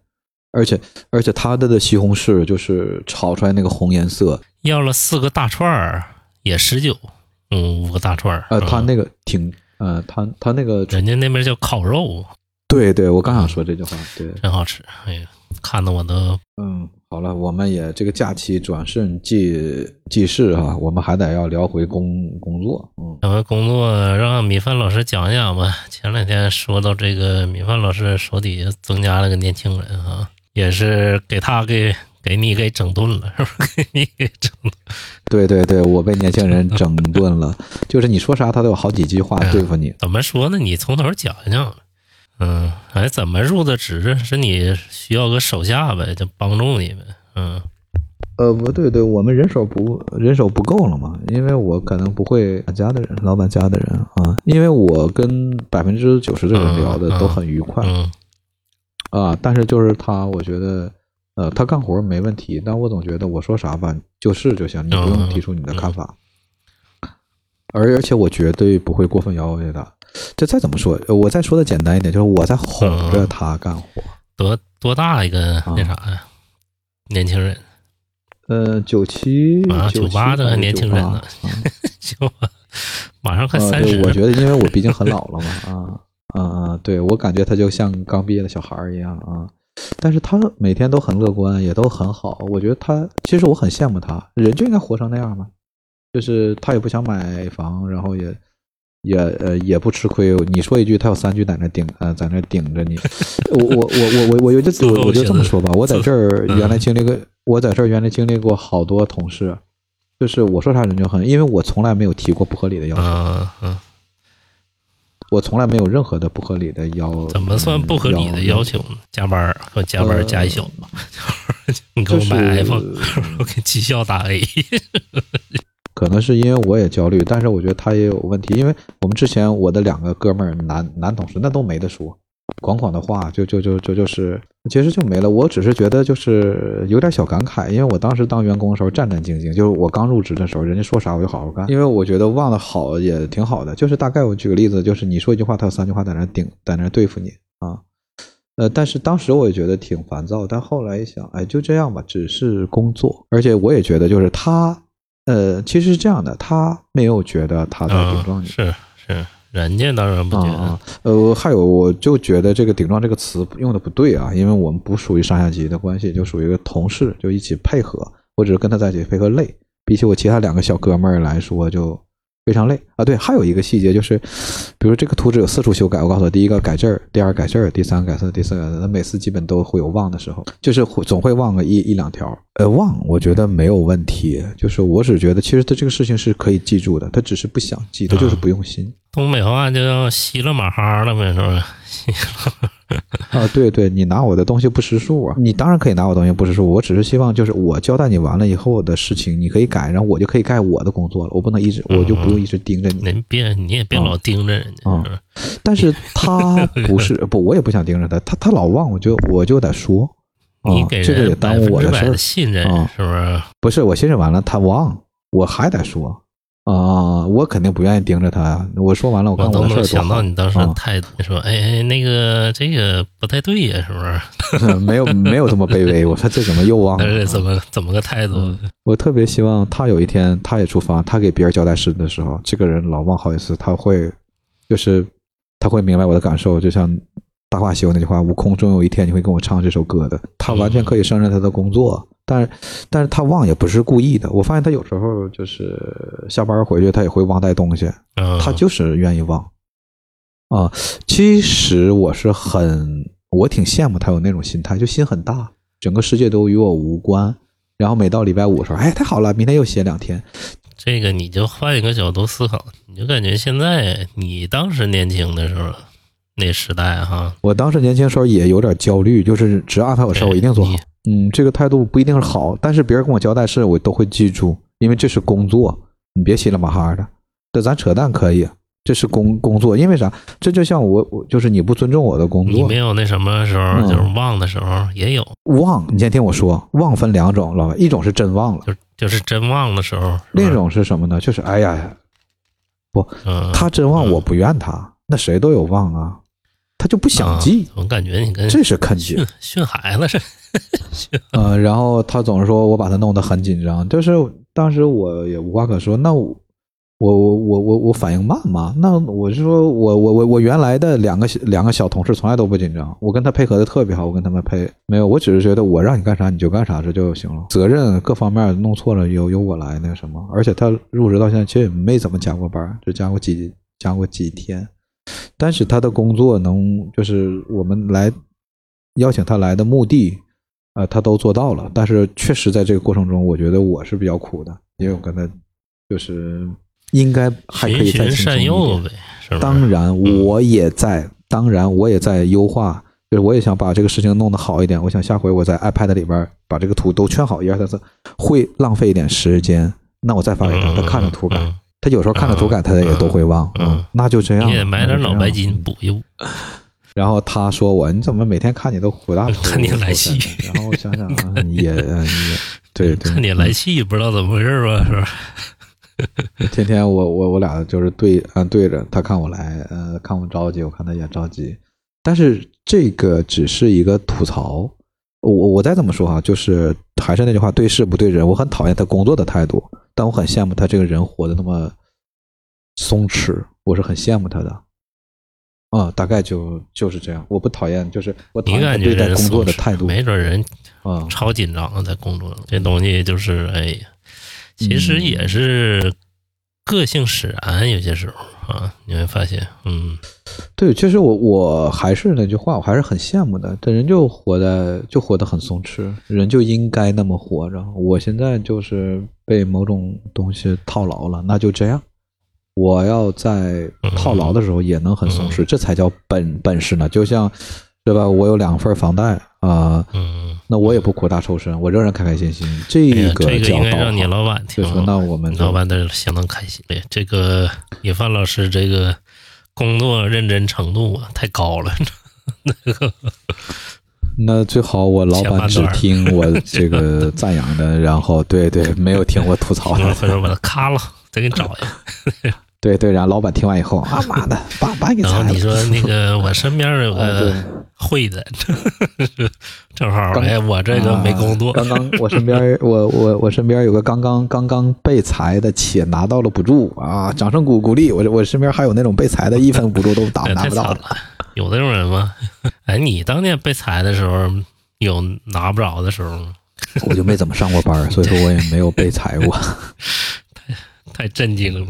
而且而且它的的西红柿就是炒出来那个红颜色。要了四个大串儿也十九，嗯，五个大串儿。呃，他那个挺，呃，他他那个人家那边叫烤肉。对对，我刚想说这句话，对，真好吃。哎呀，看的我都嗯。好了，我们也这个假期转瞬即即逝哈，我们还得要聊回工工作。嗯，聊回工作，让米饭老师讲讲吧。前两天说到这个，米饭老师手底下增加了个年轻人啊，也是给他给给你给整顿了，(laughs) 是不是？给你给整。对对对，我被年轻人整顿了，(laughs) 就是你说啥，他都有好几句话对付你。怎么说呢？你从头讲一讲。嗯，哎，怎么入的职？是你需要个手下呗，就帮助你呗。嗯，呃，不对，对我们人手不人手不够了嘛，因为我可能不会家的人，老板家的人啊，因为我跟百分之九十的人聊的都很愉快。啊，但是就是他，我觉得，呃，他干活没问题，但我总觉得我说啥吧，就是就行，你不用提出你的看法。而而且我绝对不会过分要求他。这再怎么说，我再说的简单一点，就是我在哄着他干活。多多大一个那啥呀？年轻人？呃，九七九八的年轻人呢？(laughs) 九八，马上快三十。我觉得，因为我毕竟很老了嘛，啊啊啊！对我感觉他就像刚毕业的小孩一样啊。但是他每天都很乐观，也都很好。我觉得他其实我很羡慕他，人就应该活成那样嘛。就是他也不想买房，然后也。也呃也不吃亏，你说一句，他有三句在那顶呃在那顶着你。我我我我我我就我我就这么说吧，我在这儿原来经历过，我在这儿原来经历过好多同事，就是我说啥人就很，因为我从来没有提过不合理的要求，我从来没有任何的不合理的要。怎么算不合理的要求呢？加班和加班加一宿，(laughs) 你给我买 iPhone，(laughs) 我给绩效打 A。可能是因为我也焦虑，但是我觉得他也有问题，因为我们之前我的两个哥们儿男男同事那都没得说，广广的话就就就就就是其实就没了。我只是觉得就是有点小感慨，因为我当时当员工的时候战战兢兢，就是我刚入职的时候，人家说啥我就好好干，因为我觉得忘了好也挺好的。就是大概我举个例子，就是你说一句话，他有三句话在那顶在那对付你啊，呃，但是当时我也觉得挺烦躁，但后来一想，哎，就这样吧，只是工作，而且我也觉得就是他。呃，其实是这样的，他没有觉得他在顶撞你，是是人家当然不觉得。呃，还有我就觉得这个“顶撞”这个词用的不对啊，因为我们不属于上下级的关系，就属于一个同事，就一起配合，或者是跟他在一起配合累。比起我其他两个小哥们儿来说，就。非常累啊！对，还有一个细节就是，比如这个图纸有四处修改，我告诉他，第一个改这儿，第二改这儿，第三改这，第四改这，他每次基本都会有忘的时候，就是总会忘个一一两条。呃，忘我觉得没有问题，就是我只觉得其实他这个事情是可以记住的，他只是不想记，他就是不用心。东北话就叫稀了马哈了呗，是吧？(laughs) 啊，对对，你拿我的东西不识数啊！你当然可以拿我东西不识数，我只是希望就是我交代你完了以后的事情，你可以改，然后我就可以干我的工作了。我不能一直，我就不用一直盯着你。你别，你也别老盯着人家。啊，但是他 (laughs) 不是不，我也不想盯着他，他他老忘，我就我就得说。你给这个也耽误我的事信任是不是？不是，我信任完了，他忘，我还得说。啊，我肯定不愿意盯着他呀！我说完了，我看我的事儿想到你当时态度，说：“哎哎，那个这个不太对呀，是不是？” (laughs) 没有没有这么卑微。我说这怎么又忘了？(laughs) 怎么怎么个态度？我特别希望他有一天他也出发，他给别人交代事的时候，这个人老忘好几次，他会就是他会明白我的感受，就像《大话西游》那句话：“悟空终有一天你会跟我唱这首歌的。”他完全可以胜任他的工作。但是，但是他忘也不是故意的。我发现他有时候就是下班回去，他也会忘带东西。他就是愿意忘。啊，其实我是很，我挺羡慕他有那种心态，就心很大，整个世界都与我无关。然后每到礼拜五的时候，哎，太好了，明天又歇两天。这个你就换一个角度思考，你就感觉现在你当时年轻的时候那时代哈，我当时年轻时候也有点焦虑，就是只要安排我事儿，我一定做好。嗯，这个态度不一定是好，但是别人跟我交代事，我都会记住，因为这是工作，你别稀里马哈的。这咱扯淡可以，这是工工作，因为啥？这就像我，我就是你不尊重我的工作。你没有那什么时候，就是忘的时候也有忘。你先听我说，忘分两种，老板，一种是真忘了，就就是真忘的时候。另一种是什么呢？就是哎呀，不，他真忘，我不怨他，那谁都有忘啊。他就不想记，我感觉你跟这是肯定训孩子似的。嗯，(laughs) 然后他总是说我把他弄得很紧张，就是当时我也无话可说。那我我我我我反应慢嘛？那我是说我我我我原来的两个两个小同事从来都不紧张，我跟他配合的特别好，我跟他们配没有，我只是觉得我让你干啥你就干啥这就行了，责任各方面弄错了由由我来那什么。而且他入职到现在其实也没怎么加过班，就加过几加过几天。但是他的工作能就是我们来邀请他来的目的，呃，他都做到了。但是确实在这个过程中，我觉得我是比较苦的，因为我跟他就是应该还可以再善诱呗。当然，我也在，当然我也在优化，就是我也想把这个事情弄得好一点。我想下回我在 iPad 里边把这个图都圈好，一二三四，会浪费一点时间。那我再发给他，他看着图改。他有时候看着图感，他也都会忘。嗯，那就这样。你也买点脑白金补一补。然后他说我，你怎么每天看你都火大？看你来气。然后我想想啊，也也对 (laughs) 对。看你来气，不知道怎么回事吧？是吧？(laughs) 天天我我我俩就是对啊对着，他看我来，呃，看我着急，我看他也着急。但是这个只是一个吐槽。我我再怎么说哈，就是还是那句话，对事不对人。我很讨厌他工作的态度。但我很羡慕他这个人活得那么松弛，我是很羡慕他的，啊，大概就就是这样。我不讨厌，就是我讨厌对待工作的态度。没准人啊超紧张在工作，这东西就是哎呀，其实也是个性使然。有些时候啊，你会发现，嗯，对，其实我我还是那句话，我还是很羡慕的。这人就活在就活得很松弛，人就应该那么活着。我现在就是。被某种东西套牢了，那就这样。我要在套牢的时候也能很松弛，这才叫本本事呢。就像，对吧？我有两份房贷啊，那我也不苦大仇深，我仍然开开心心。这个这个应该让你老板听。就说那我们老板的相当开心。对这个野范老师，这个工作认真程度啊，太高了。那个。那最好我老板只听我这个赞扬的，然后对对，没有听我吐槽的。(laughs) 回头把它咔了，再给你找一个。(laughs) 对对，然后老板听完以后，(laughs) 啊妈的，把把给然后你说那个我身边有个会的，正好哎，我这个没工作。刚刚我身边我我我身边有个刚刚刚刚被裁的，且拿到了补助啊，掌声鼓鼓励。我我身边还有那种被裁的，一分补助都打拿不到的。有那种人吗？哎，你当年被裁的时候有拿不着的时候吗？(laughs) 我就没怎么上过班，所以说我也没有被裁过。太太震惊了。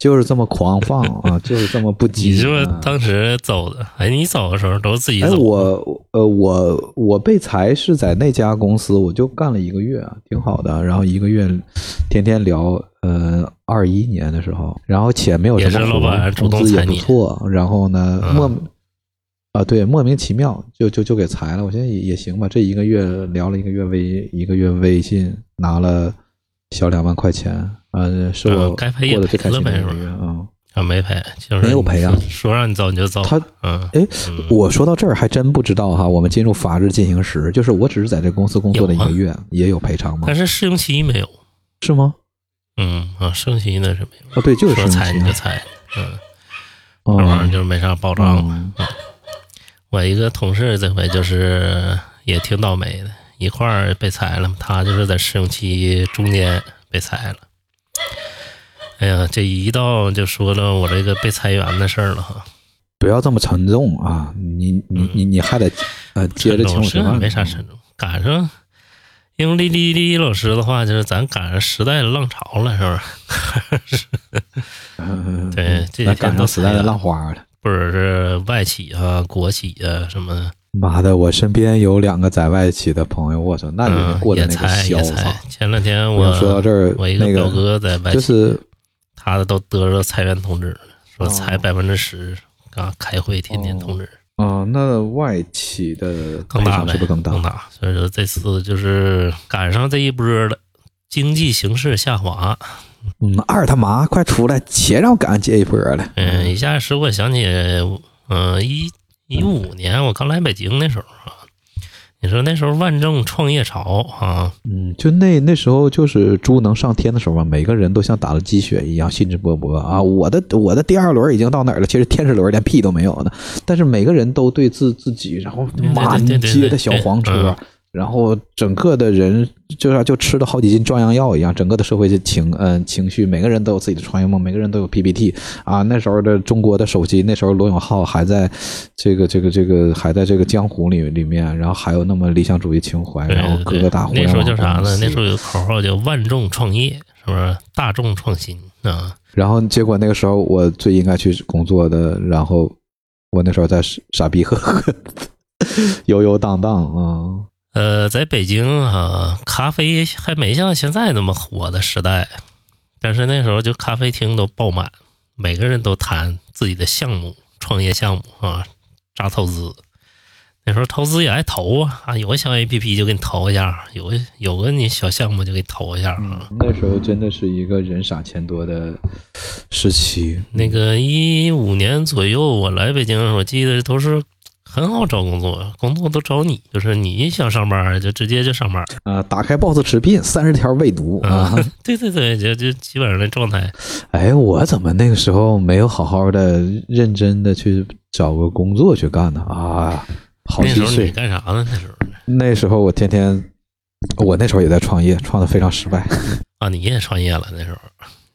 就是这么狂放啊，(laughs) 就是这么不羁。你是不是当时走的？哎，你走的时候都是自己走。我呃，我我被裁是在那家公司，我就干了一个月，挺好的。然后一个月天天聊，呃，二一年的时候，然后且没有什么老板工资也不错。然后呢，莫啊对，莫名其妙就就就给裁了。我现在也也行吧，这一个月聊了一个月微一个月微信拿了小两万块钱。啊，是我该赔也赔了呗，是吧？啊，啊没赔，就是没有赔啊。(laughs) 说让你走你就走。他，嗯，哎，我说到这儿还真不知道哈。我们进入法制进行时，就是我只是在这公司工作了一个月，也有赔偿吗？但是试用期没有，是吗？嗯啊，试用期那是没有。哦，对，就是说裁你就裁，嗯，这玩意儿就是没啥保障。嗯，我一个同事这回就是也挺倒霉的，一块儿被裁了，他就是在试用期中间被裁了。哎呀，这一到就说了我这个被裁员的事儿了哈。不要这么沉重啊！你你你你还得呃接着请我没啥沉重，赶上用李李李老师的话，就是咱赶上时代的浪潮了，是不是？(laughs) 对，这些赶上时代的浪花了。或者是外企啊、国企啊什么？妈的，我身边有两个在外企的朋友，我操，那你们过得那个潇洒。前两天我说到这儿，我一个表哥在外企，就是。他的都得了裁员通知了，说裁百分之十，啊，开会天天通知。啊，那外企的更大是不是更大？更大。所以说这次就是赶上这一波了，经济形势下滑。嗯，二他妈，快出来，且让赶上这一波了。嗯，一下使我想起，嗯，一一五年我刚来北京那时候啊。你说那时候万众创业潮啊，嗯，就那那时候就是猪能上天的时候嘛，每个人都像打了鸡血一样，兴致勃勃啊。我的我的第二轮已经到哪儿了？其实天使轮连屁都没有呢，但是每个人都对自自己，然后满街的小黄车。然后整个的人就是就吃了好几斤壮阳药一样，整个的社会就情嗯情绪，每个人都有自己的创业梦，每个人都有 PPT 啊。那时候的中国的手机，那时候罗永浩还在这个这个这个还在这个江湖里里面，然后还有那么理想主义情怀，然后各个大那时候叫啥呢？那时候有口号叫万众创业，是不是？大众创新啊。然后结果那个时候我最应该去工作的，然后我那时候在傻逼呵呵 (laughs) 悠悠荡荡啊。呃，在北京啊，咖啡还没像现在那么火的时代，但是那时候就咖啡厅都爆满，每个人都谈自己的项目、创业项目啊，扎投资。那时候投资也爱投啊，啊，有个小 A P P 就给你投一下，有个有个你小项目就给你投一下啊。那时候真的是一个人傻钱多的时期。那个一五年左右我来北京，我记得都是。很好找工作，工作都找你，就是你想上班就直接就上班啊！打开 Boss 直聘，三十条未读啊！(laughs) 对对对，就就基本上那状态。哎，我怎么那个时候没有好好的、认真的去找个工作去干呢？啊，好几岁你干啥呢？那时候？那时候我天天，我那时候也在创业，创的非常失败 (laughs) 啊！你也创业了那时候。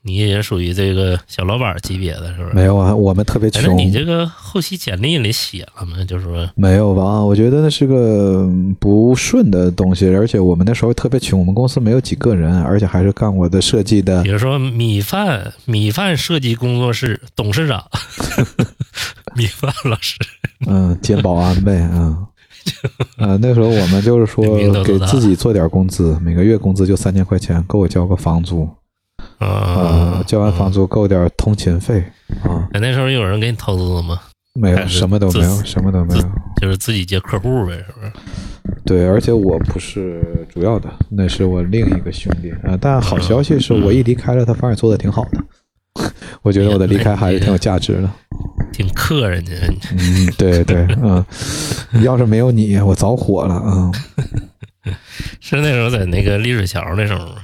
你也属于这个小老板级别的，是不是？没有啊，我们特别穷。你这个后期简历里写了吗？就是说没有吧？我觉得那是个不顺的东西，而且我们那时候特别穷，我们公司没有几个人，而且还是干我的设计的。比如说米饭米饭设计工作室董事长，(laughs) 米饭老师，嗯，(laughs) 兼保安呗，嗯，啊，那时候我们就是说给自己做点工资，每个月工资就三千块钱，够我交个房租。啊，交完房租够点通勤费啊！那时候有人给你投资吗？没有，什么都没有，什么都没有，就是自己接客户呗，是不是？对，而且我不是主要的，那是我另一个兄弟啊。但好消息是我一离开了，他反而做的挺好的。(laughs) 我觉得我的离开还是挺有价值的，挺克人家。嗯，对对，嗯，要是没有你，我早火了啊！(laughs) 是那时候在那个丽水桥那时候吗？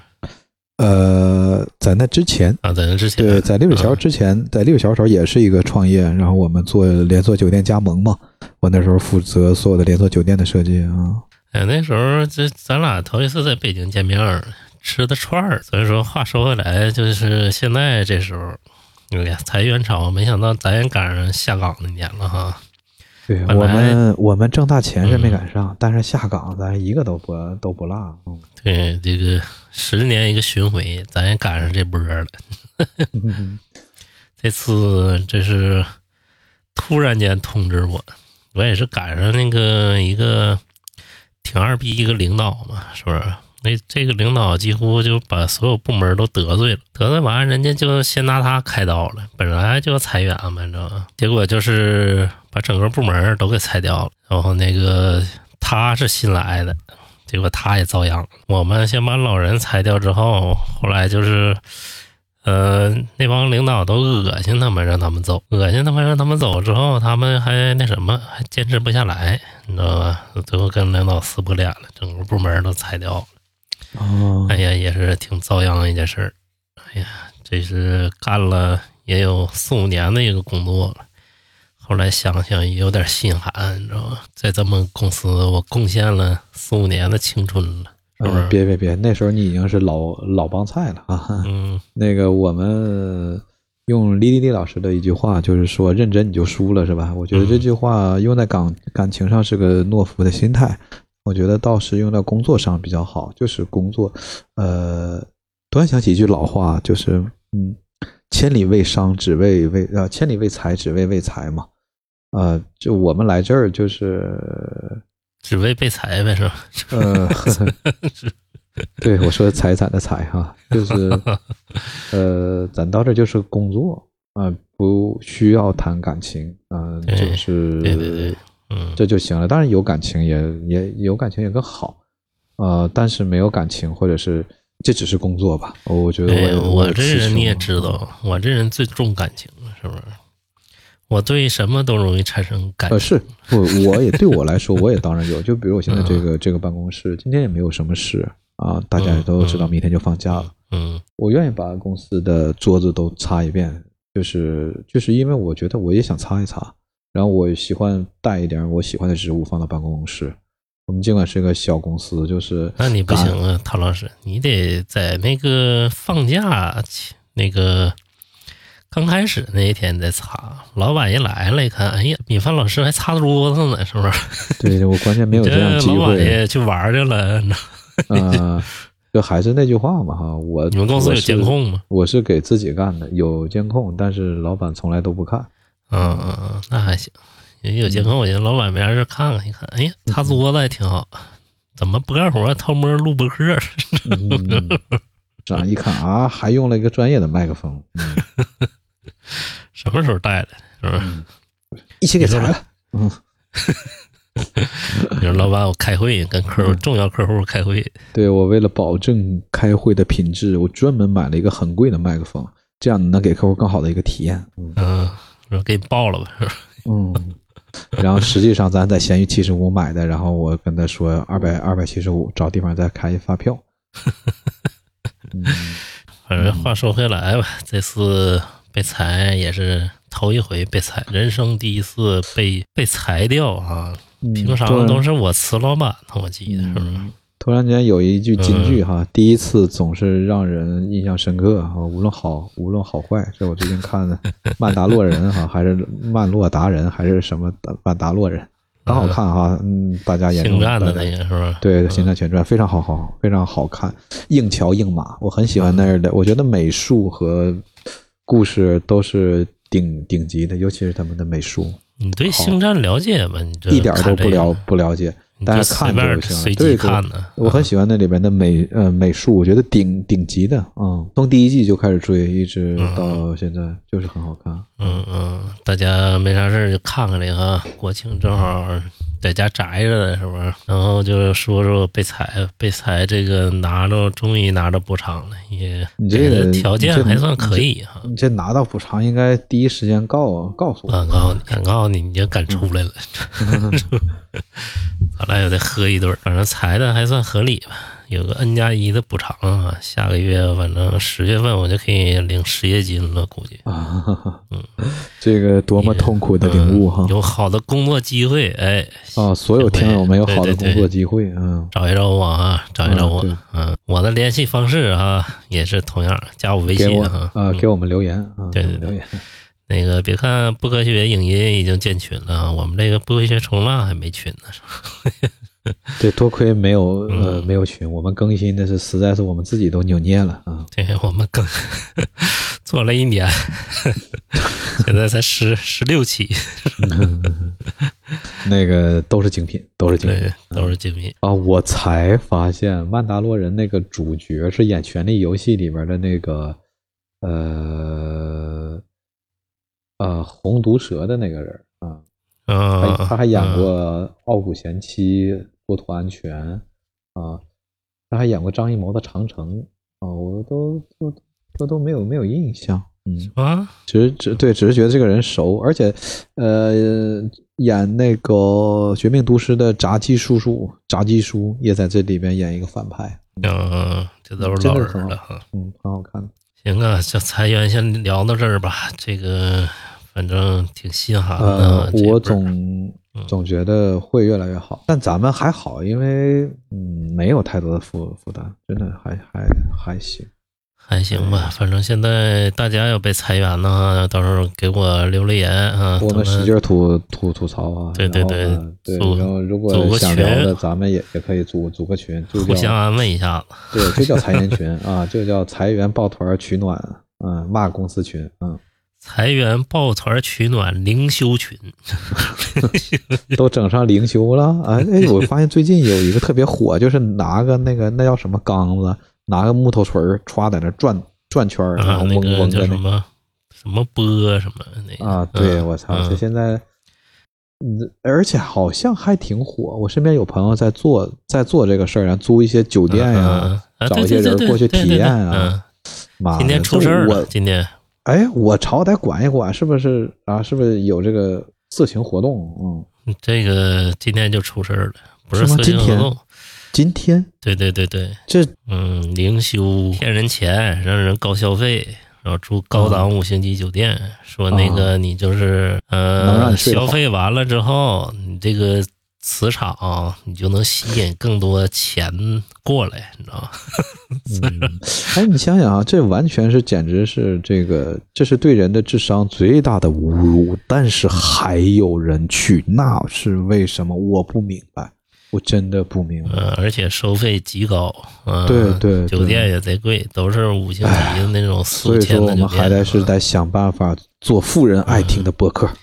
呃，在那之前啊，在那之前，对，在六里桥之前，在六里桥时候也是一个创业，然后我们做连锁酒店加盟嘛，我那时候负责所有的连锁酒店的设计啊。哎，那时候这咱俩头一次在北京见面，吃的串儿。所以说话说回来，就是现在这时候，哎呀，裁员潮，没想到咱也赶上下岗那年了哈。对我们，我们挣大钱是没赶上，但是下岗咱一个都不都不落。对，这个十年一个巡回，咱也赶上这波了。(laughs) 这次这是突然间通知我，我也是赶上那个一个挺二逼一个领导嘛，是不是？那这个领导几乎就把所有部门都得罪了，得罪完人家就先拿他开刀了。本来就裁员嘛，你知道吗？结果就是把整个部门都给裁掉了。然后那个他是新来的，结果他也遭殃。我们先把老人裁掉之后，后来就是，呃，那帮领导都恶心他们，让他们走，恶心他们，让他们走之后，他们还那什么，还坚持不下来，你知道吧？最后跟领导撕破脸了，整个部门都裁掉了。哦，哎呀，也是挺遭殃的一件事儿。哎呀，这是干了也有四五年的一个工作了。后来想想也有点心寒，你知道吗？在咱们公司，我贡献了四五年的青春了，是不是？别别别，那时候你已经是老老帮菜了啊。嗯，(laughs) 那个我们用李丽丽老师的一句话，就是说认真你就输了，是吧？我觉得这句话用在感感情上是个懦夫的心态。我觉得倒是用到工作上比较好，就是工作，呃，突然想起一句老话，就是嗯，千里为商，只为为呃，千里为财，只为为财嘛，呃，就我们来这儿就是只为被裁呗，是吧？(laughs) 呃，对我说财产的财哈，就是呃，咱到这就是工作啊，不需要谈感情啊，就是对对对。嗯，这就行了。当然有感情也也有感情也更好，呃，但是没有感情或者是这只是工作吧。我觉得我我这人你也知道，我这人最重感情，是不是？我对什么都容易产生感。呃，是我我也对我来说，我也当然有。就比如我现在这个这个办公室，今天也没有什么事啊，大家也都知道明天就放假了。嗯，我愿意把公司的桌子都擦一遍，就是就是因为我觉得我也想擦一擦。然后我喜欢带一点我喜欢的植物放到办公室。我们尽管是一个小公司，就是那你不行啊，陶老师，你得在那个放假那个刚开始那一天再擦。老板一来了，一看，哎呀，米饭老师还擦桌子呢，是不是？(laughs) 对，我关键没有这样机会。老板也去玩去了。啊，就还是那句话嘛，哈，我你们公司有监控吗？我是给自己干的，有监控，但是老板从来都不看。嗯嗯嗯，那还行，有监控，我寻思老板没啥事看看一看，哎呀，擦桌子还挺好，怎么不干活偷摸录播客？这样一看啊，还用了一个专业的麦克风，什么时候带的？是不是？一起给拆了。嗯，(laughs) 你说老板，我开会跟客户重要客户开会。对我为了保证开会的品质，我专门买了一个很贵的麦克风，这样能给客户更好的一个体验。嗯。说给你报了吧，是吧？嗯，然后实际上咱在闲鱼七十五买的，然后我跟他说二百二百七十五，找地方再开一发票。(laughs) 嗯，反正话说回来吧，这次被裁也是头一回被裁，人生第一次被被裁掉啊！平常都是我辞老板呢，我记得是不是？突然间有一句金句哈，第一次总是让人印象深刻哈，无论好无论好坏，这我最近看的 (laughs)《曼达洛人》哈，还是《曼洛达人》，还是什么《曼达洛人》，很好看哈，嗯，大家眼中的那个是吧？对，《星战全传》非常好好，非常好看，硬桥硬马，我很喜欢那儿的，我觉得美术和故事都是顶顶级的，尤其是他们的美术。你对星战了解吗？你一点都不了不了解。大家看就行，对对，我很喜欢那里边的美呃美术，我觉得顶顶级的啊，从第一季就开始追，一直到现在就是很好看。嗯嗯，大家没啥事儿就看看这个，国庆正好。在家宅着呢是不是？然后就说说被裁，被裁这个拿着，终于拿着补偿了，也你这个条件还算可以哈。你这拿到补偿，应该第一时间告告诉我。敢告诉你，敢告诉你，你就敢出来了。(laughs) 咱俩也得喝一顿，反正裁的还算合理吧。有个 N 加一的补偿啊，下个月反正十月份我就可以领失业金了，估计啊，嗯，这个多么痛苦的领悟哈！有好的工作机会，哎，啊，所有听友们有好的工作机会，嗯，找一找我啊，找一找我，嗯，我的联系方式啊，也是同样，加我微信啊，啊，给我们留言啊，对对留言。那个别看不科学影音已经建群了，我们这个不科学冲浪还没群呢。(laughs) 对，多亏没有呃没有群，我们更新的是实在是我们自己都扭捏了啊。对，我们更 (laughs) 做了一年，(laughs) 现在才十十六期，那个都是精品，都是精品，都是精品啊！我才发现《曼达洛人》那个主角是演《权力游戏》里边的那个呃。呃，红毒蛇的那个人啊，他他还演过《傲骨贤妻》《国土安全》啊，他还演过张艺谋的《长城》啊，我都都都都没有没有印象，嗯啊，只是只对，只是觉得这个人熟，而且呃，演那个《绝命毒师》的炸鸡叔叔，炸鸡叔也在这里边演一个反派，嗯，这都是老人了哈，嗯，很好看。行啊，这裁员先聊到这儿吧，这个。反正挺心寒的，我总总觉得会越来越好，但咱们还好，因为嗯没有太多的负负担，真的还还还行，还行吧。反正现在大家要被裁员呢，到时候给我留留言啊，我们使劲吐吐吐槽啊。对对对对，然后如果想聊的，咱们也也可以组组个群，就互相安慰一下子。对，就叫裁员群 (laughs) 啊，就叫裁员抱团取暖，嗯，骂公司群，嗯。裁员抱团取暖灵修群，(laughs) 都整上灵修了啊！哎，我发现最近有一个特别火，就是拿个那个那叫什么缸子，拿个木头锤儿，歘在那转转圈儿，然后嗡嗡的什么什么波什么那啊！对，我操！这现在，嗯，而且好像还挺火。我身边有朋友在做在做这个事儿啊，租一些酒店呀，找一些人过去体验啊。妈，今天出事儿了，今天。哎，我朝得管一管，是不是啊？是不是有这个色情活动？嗯，这个今天就出事儿了，不是色情活动。今天？对对对对，这嗯，灵修骗人钱，让人高消费，然后住高档五星级酒店，说那个你就是呃，消费完了之后，你这个。磁场，你就能吸引更多钱过来，你知道吗？嗯哎，你想想啊，这完全是简直是这个，这是对人的智商最大的侮辱。但是还有人去，那是为什么？我不明白，我真的不明白。而且收费极高，对对，酒店也贼贵，都是五星级的那种四千的所以说，我们还得是得想办法做富人爱听的播客。(laughs)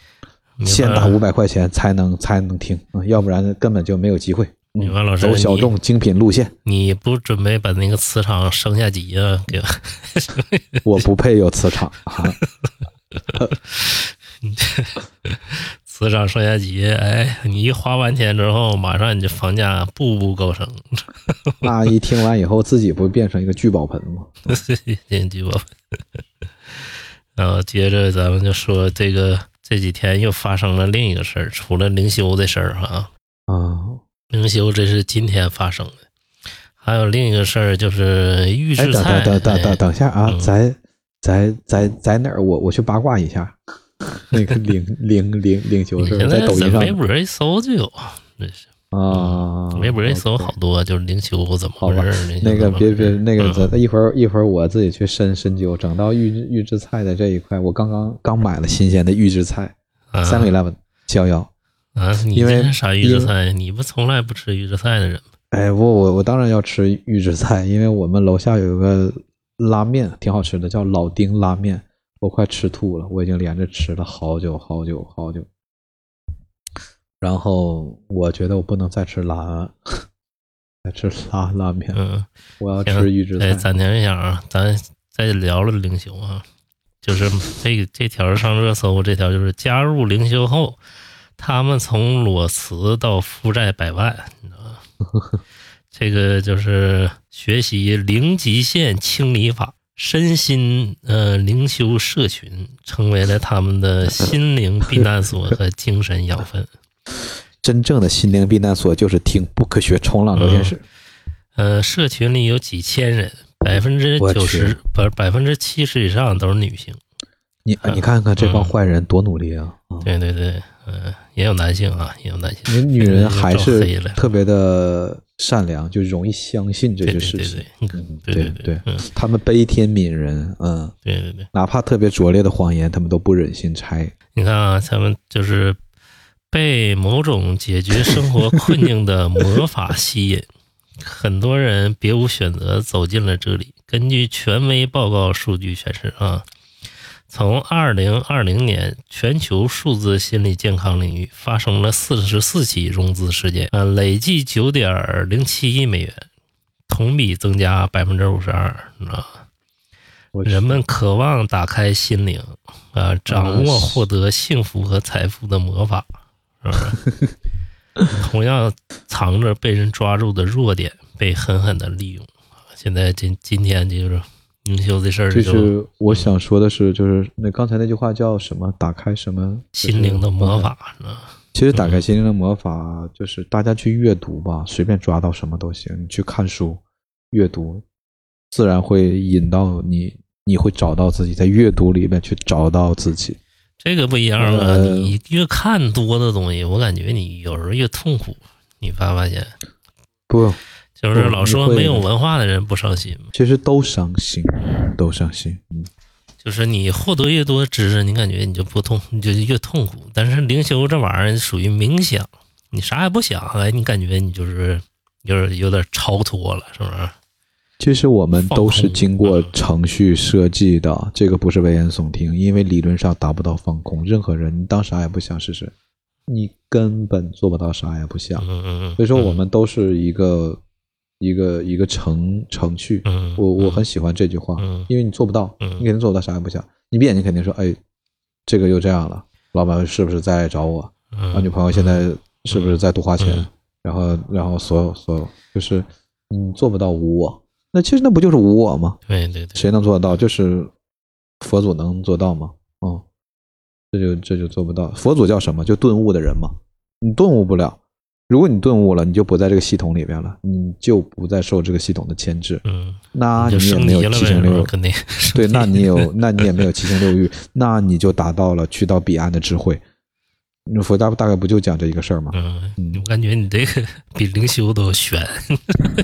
先打五百块钱才能才能听要不然根本就没有机会。老师走小众精品路线，你不准备把那个磁场升下级啊？给 (laughs) 我不配有磁场啊！(laughs) 磁场升下级，哎，你一花完钱之后，马上你这房价步步高升。(laughs) 那一听完以后，自己不变成一个聚宝盆吗？变聚宝盆。然后接着咱们就说这个。这几天又发生了另一个事儿，除了灵修的事儿哈啊，灵修这是今天发生的，还有另一个事儿就是预制菜。等等等等等下啊，在在在在哪儿？我我去八卦一下，(laughs) 那个灵灵灵灵修是在抖音上，微博一搜就有，那是。啊，微博一搜好多，就是灵修怎么回事？那个别别那个，咱一会儿一会儿我自己去深深究。整到预制预制菜的这一块，我刚刚刚买了新鲜的预制菜，三 eleven 七幺幺啊。因为啥预制菜？你不从来不吃预制菜的人吗？哎，我我我当然要吃预制菜，因为我们楼下有个拉面挺好吃的，叫老丁拉面，我快吃吐了，我已经连着吃了好久好久好久。然后我觉得我不能再吃拉，(laughs) 再吃拉拉面。嗯，我要吃预制菜。暂停一下啊，咱再聊聊灵修啊，就是这这条上热搜，这条就是加入灵修后，他们从裸辞到负债百万，你知道吗？(laughs) 这个就是学习零极限清理法，身心呃灵修社群成为了他们的心灵避难所和精神养分。真正的心灵避难所就是听不科学冲浪聊天室。呃，社群里有几千人，百分之九十百百分之七十以上都是女性。你你看看这帮坏人多努力啊！对对对，嗯，也有男性啊，也有男性。女人 (laughs) 还是特别的善良，就容易相信这些事情。对对对，他们悲天悯人，嗯，对对对，哪怕特别拙劣的谎言，他们都不忍心拆。你看啊，他们就是被某种解决生活困境的魔法吸引，很多人别无选择走进了这里。根据权威报告数据显示啊。从二零二零年，全球数字心理健康领域发生了四十四起融资事件，啊，累计九点零七亿美元，同比增加百分之五十二。啊，人们渴望打开心灵，啊，掌握获得幸福和财富的魔法，是吧？同样藏着被人抓住的弱点，被狠狠的利用。现在今今天就是。灵修这事儿，就是我想说的是，就是那刚才那句话叫什么？打开什么心灵的魔法呢？其实打开心灵的魔法，就是大家去阅读吧，随便抓到什么都行。你去看书、阅读，自然会引到你，你会找到自己，在阅读里面去找到自己。这个不一样啊！你越看多的东西，我感觉你有时候越痛苦。你发没发现？不。就是老说没有文化的人不伤心其实都伤心，都伤心。嗯，就是你获得越多知识，你感觉你就不痛，你就越痛苦。但是灵修这玩意儿属于冥想，你啥也不想，哎，你感觉你就是有点有点超脱了，是不是？其实我们都是经过程序设计的，这个不是危言耸听，因为理论上达不到放空。任何人，你当啥也不想试试，你根本做不到啥也不想。嗯嗯嗯。所以说，我们都是一个。一个一个程程序，我我很喜欢这句话，因为你做不到，你肯定做不到，啥也不想。你闭眼睛肯定说，哎，这个又这样了，老板是不是在找我？啊，女朋友现在是不是在多花钱？然后然后所有所有，就是你做不到无我，那其实那不就是无我吗？对对对，谁能做得到？就是佛祖能做到吗？哦，这就这就做不到。佛祖叫什么？就顿悟的人嘛，你顿悟不了。如果你顿悟了，你就不在这个系统里边了，你就不再受这个系统的牵制。嗯，那你也没有七情六欲，对，那你有，(laughs) 那你也没有七情六欲，那你就达到了去到彼岸的智慧。那佛家大概不就讲这一个事儿吗？嗯，我感觉你这个比灵修都悬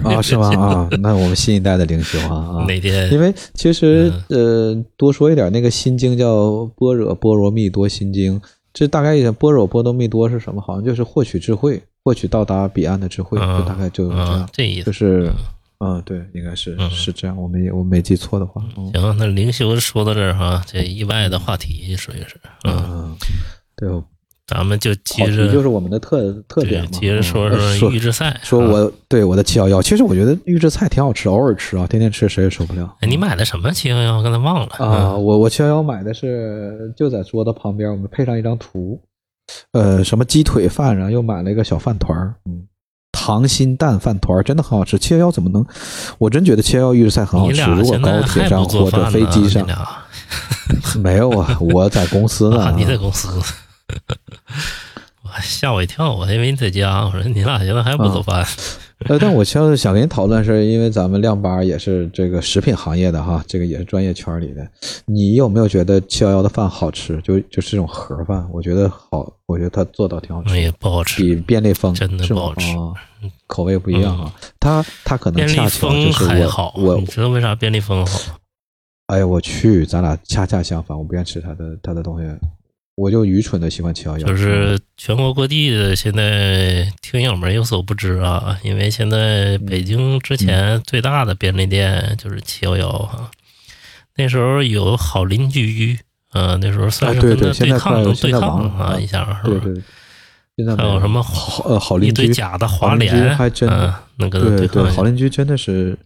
啊？是吗？啊，那我们新一代的灵修啊，哪天？因为其实呃，多说一点，那个心经叫《般若波罗蜜多心经》，这大概意思，般若波罗蜜多是什么？好像就是获取智慧。获取到达彼岸的智慧，就大概就这样。这意思就是，嗯，对，应该是是这样。我没我没记错的话。行，那灵修说到这儿哈，这意外的话题属于是，嗯，对。咱们就接着，就是我们的特特点嘛。接着说说预制菜，说我对我的七幺幺，其实我觉得预制菜挺好吃，偶尔吃啊，天天吃谁也受不了。哎，你买的什么七幺幺？刚才忘了啊。我我七幺幺买的是就在桌子旁边，我们配上一张图。呃，什么鸡腿饭，然后又买了一个小饭团儿，嗯，溏心蛋饭团儿真的很好吃。七幺幺怎么能？我真觉得七幺幺预制菜很好吃。如果高铁上或者飞机上，(laughs) 没有啊，我在公司呢。你在公司？(laughs) (laughs) 我吓我一跳，我还以为你在家。(laughs) 我说你俩现在还不做饭？呃，但我想想跟你讨论是，因为咱们亮八也是这个食品行业的哈，这个也是专业圈里的。你有没有觉得七幺幺的饭好吃？就就是这种盒饭，我觉得好，我觉得他做到挺好吃。也不好吃，比便利蜂真的不好吃，口味不一样啊。他他可能恰巧就是我，我你知道为啥便利蜂好？哎呀，我去，咱俩恰恰相反，我不愿吃他的他的东西。我就愚蠢的喜欢七幺幺，就是全国各地的现在听友们有所不知啊，因为现在北京之前最大的便利店就是七幺幺哈，那时候有好邻居，嗯，那时候算是跟他对抗对抗啊一下，是吧？现在还有什么好呃好邻居，一堆假的华联，还真那个对对好邻居真的是。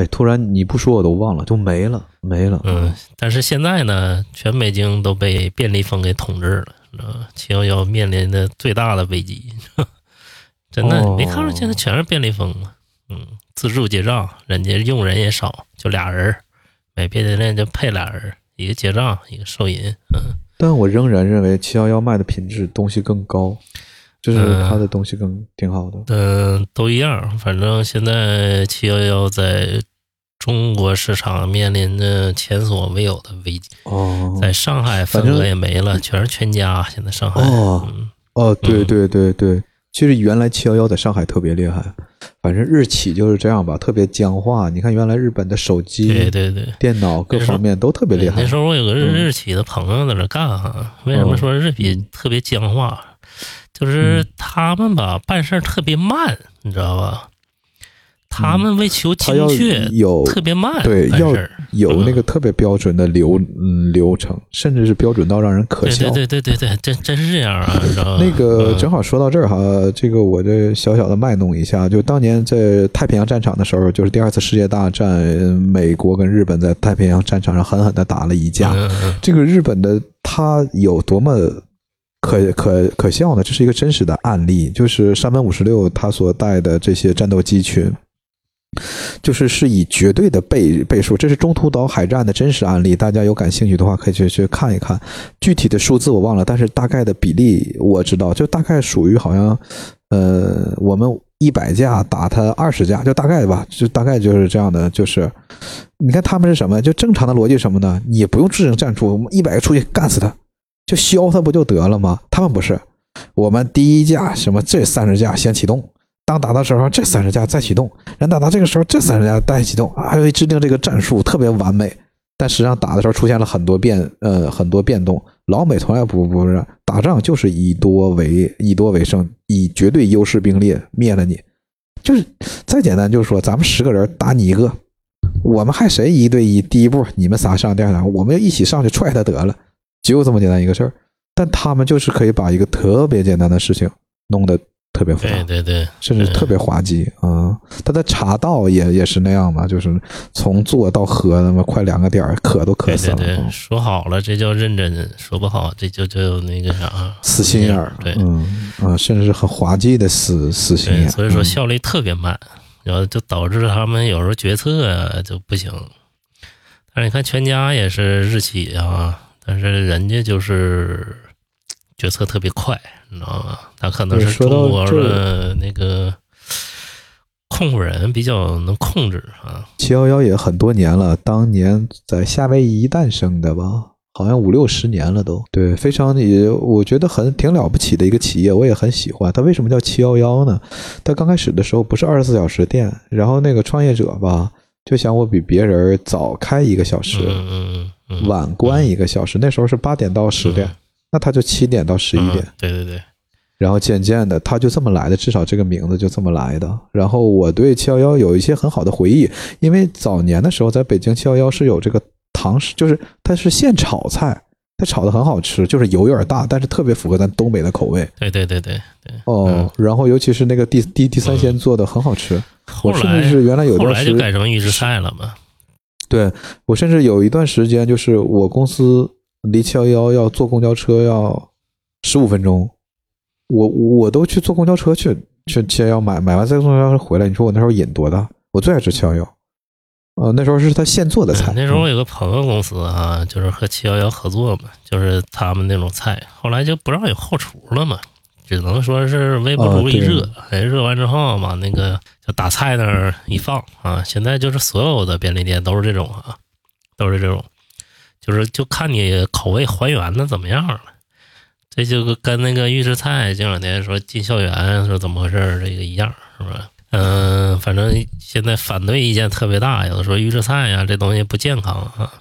哎，突然你不说我都忘了，就没了，没了。嗯，但是现在呢，全北京都被便利蜂给统治了？七幺幺面临的最大的危机，(laughs) 真的，你没看着现在全是便利蜂吗？嗯，自助结账，人家用人也少，就俩人，买便利店就配俩人，一个结账，一个收银。嗯，但我仍然认为七幺幺卖的品质东西更高。就是它的东西更挺好的。嗯，都一样。反正现在七幺幺在中国市场面临着前所未有的危机。哦，在上海份额也没了，全是全家。现在上海哦哦，对对对对，其实原来七幺幺在上海特别厉害。反正日企就是这样吧，特别僵化。你看，原来日本的手机、对对对，电脑各方面都特别厉害。那时候我有个日日企的朋友在那干哈？为什么说日企特别僵化？就是他们吧，办事特别慢，你知道吧？他们为求精确，有特别慢，对，要有那个特别标准的流流程，甚至是标准到让人可笑。对对对对对，真真是这样啊！那个正好说到这儿哈，这个我这小小的卖弄一下，就当年在太平洋战场的时候，就是第二次世界大战，美国跟日本在太平洋战场上狠狠的打了一架。这个日本的他有多么可可可笑呢？这是一个真实的案例，就是山本五十六他所带的这些战斗机群。就是是以绝对的倍倍数，这是中途岛海战的真实案例。大家有感兴趣的话，可以去去看一看。具体的数字我忘了，但是大概的比例我知道，就大概属于好像，呃，我们一百架打他二十架，就大概吧，就大概就是这样的。就是你看他们是什么？就正常的逻辑什么呢？你不用制定战术，我们一百个出去干死他，就削他不就得了吗？他们不是，我们第一架什么这三十架先启动。当打的时候，这三十架再启动；人打到这个时候，这三十架再启动。还会制定这个战术，特别完美。但实际上打的时候出现了很多变，呃，很多变动。老美从来不不是打仗，就是以多为以多为胜，以绝对优势兵力灭了你。就是再简单，就是说咱们十个人打你一个，我们还谁一对一？第一步你们仨上，第二场我们一起上去踹他得了，就这么简单一个事儿。但他们就是可以把一个特别简单的事情弄得。特别复杂，对对对，甚至特别滑稽啊！他的茶道也也是那样嘛，就是从做到喝，那么快两个点儿，渴都渴死了。对说好了，这叫认真；说不好，这就就那个啥，死心眼儿。对，嗯啊，甚至是很滑稽的死死心眼。所以说效率特别慢，然后就导致他们有时候决策就不行。但是你看全家也是日企啊，但是人家就是决策特别快。你知道吗？他可能是中国的那个控制人比较能控制啊。七幺幺也很多年了，当年在夏威夷诞生的吧，好像五六十年了都。对，非常也我觉得很挺了不起的一个企业，我也很喜欢。它为什么叫七幺幺呢？它刚开始的时候不是二十四小时店，然后那个创业者吧就想我比别人早开一个小时，晚关一个小时。那时候是八点到十点。那他就七点到十一点，对对对，然后渐渐的他就这么来的，至少这个名字就这么来的。然后我对七幺幺有一些很好的回忆，因为早年的时候在北京七幺幺是有这个糖，就是它是现炒菜，它炒的很好吃，就是油有点大，但是特别符合咱东北的口味。对对对对对。哦，然后尤其是那个第第第三鲜做的很好吃，我甚至是原来有段时间就改成预制菜了嘛。对我甚至有一段时间就是我公司。离七幺幺要坐公交车要十五分钟，我我都去坐公交车去去七幺幺买买完再坐公交车回来。你说我那时候瘾多大？我最爱吃七幺幺，呃，那时候是他现做的菜。那时候我有个朋友公司啊，就是和七幺幺合作嘛，就是他们那种菜，后来就不让有后厨了嘛，只能说是微波炉一热，哎，热完之后往那个就打菜那儿一放啊。现在就是所有的便利店都是这种啊，都是这种。就是就看你口味还原的怎么样了，这就跟那个预制菜这两天说进校园说怎么回事这个一样是吧？嗯，反正现在反对意见特别大，有的说预制菜呀这东西不健康啊，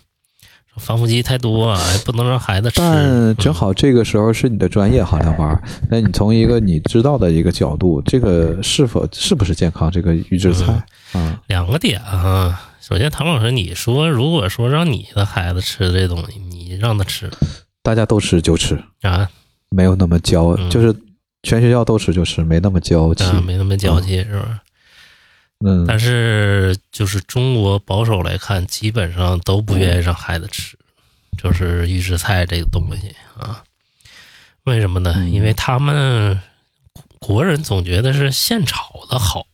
防腐剂太多，啊不能让孩子吃。但正好这个时候是你的专业，好像花。那你从一个你知道的一个角度，这个是否是不是健康？这个预制菜啊，两个点啊。首先，唐老师，你说，如果说让你的孩子吃这东西，你让他吃，大家都吃就吃啊，没有那么娇，就是全学校都吃就吃，没那么娇气，没那么娇气，是吧？嗯。但是，就是中国保守来看，基本上都不愿意让孩子吃，就是预制菜这个东西啊。为什么呢？因为他们国人总觉得是现炒的好。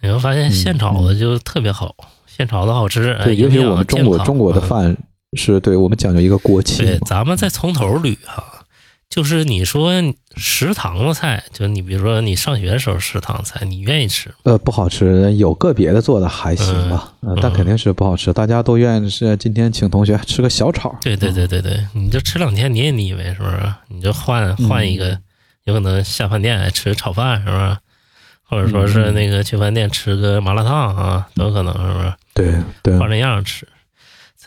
你会发现现炒的就特别好，现炒的好吃。对，尤其我们中国中国的饭是对我们讲究一个锅气。对，咱们再从头捋哈，就是你说食堂的菜，就你比如说你上学的时候食堂菜，你愿意吃？呃，不好吃，有个别的做的还行吧，呃，但肯定是不好吃。大家都愿意是今天请同学吃个小炒。对对对对对，你就吃两天你也腻歪，是不是？你就换换一个，有可能下饭店吃炒饭，是不是？或者说是那个去饭店吃个麻辣烫啊，都有可能，是不是？对对，换着样吃。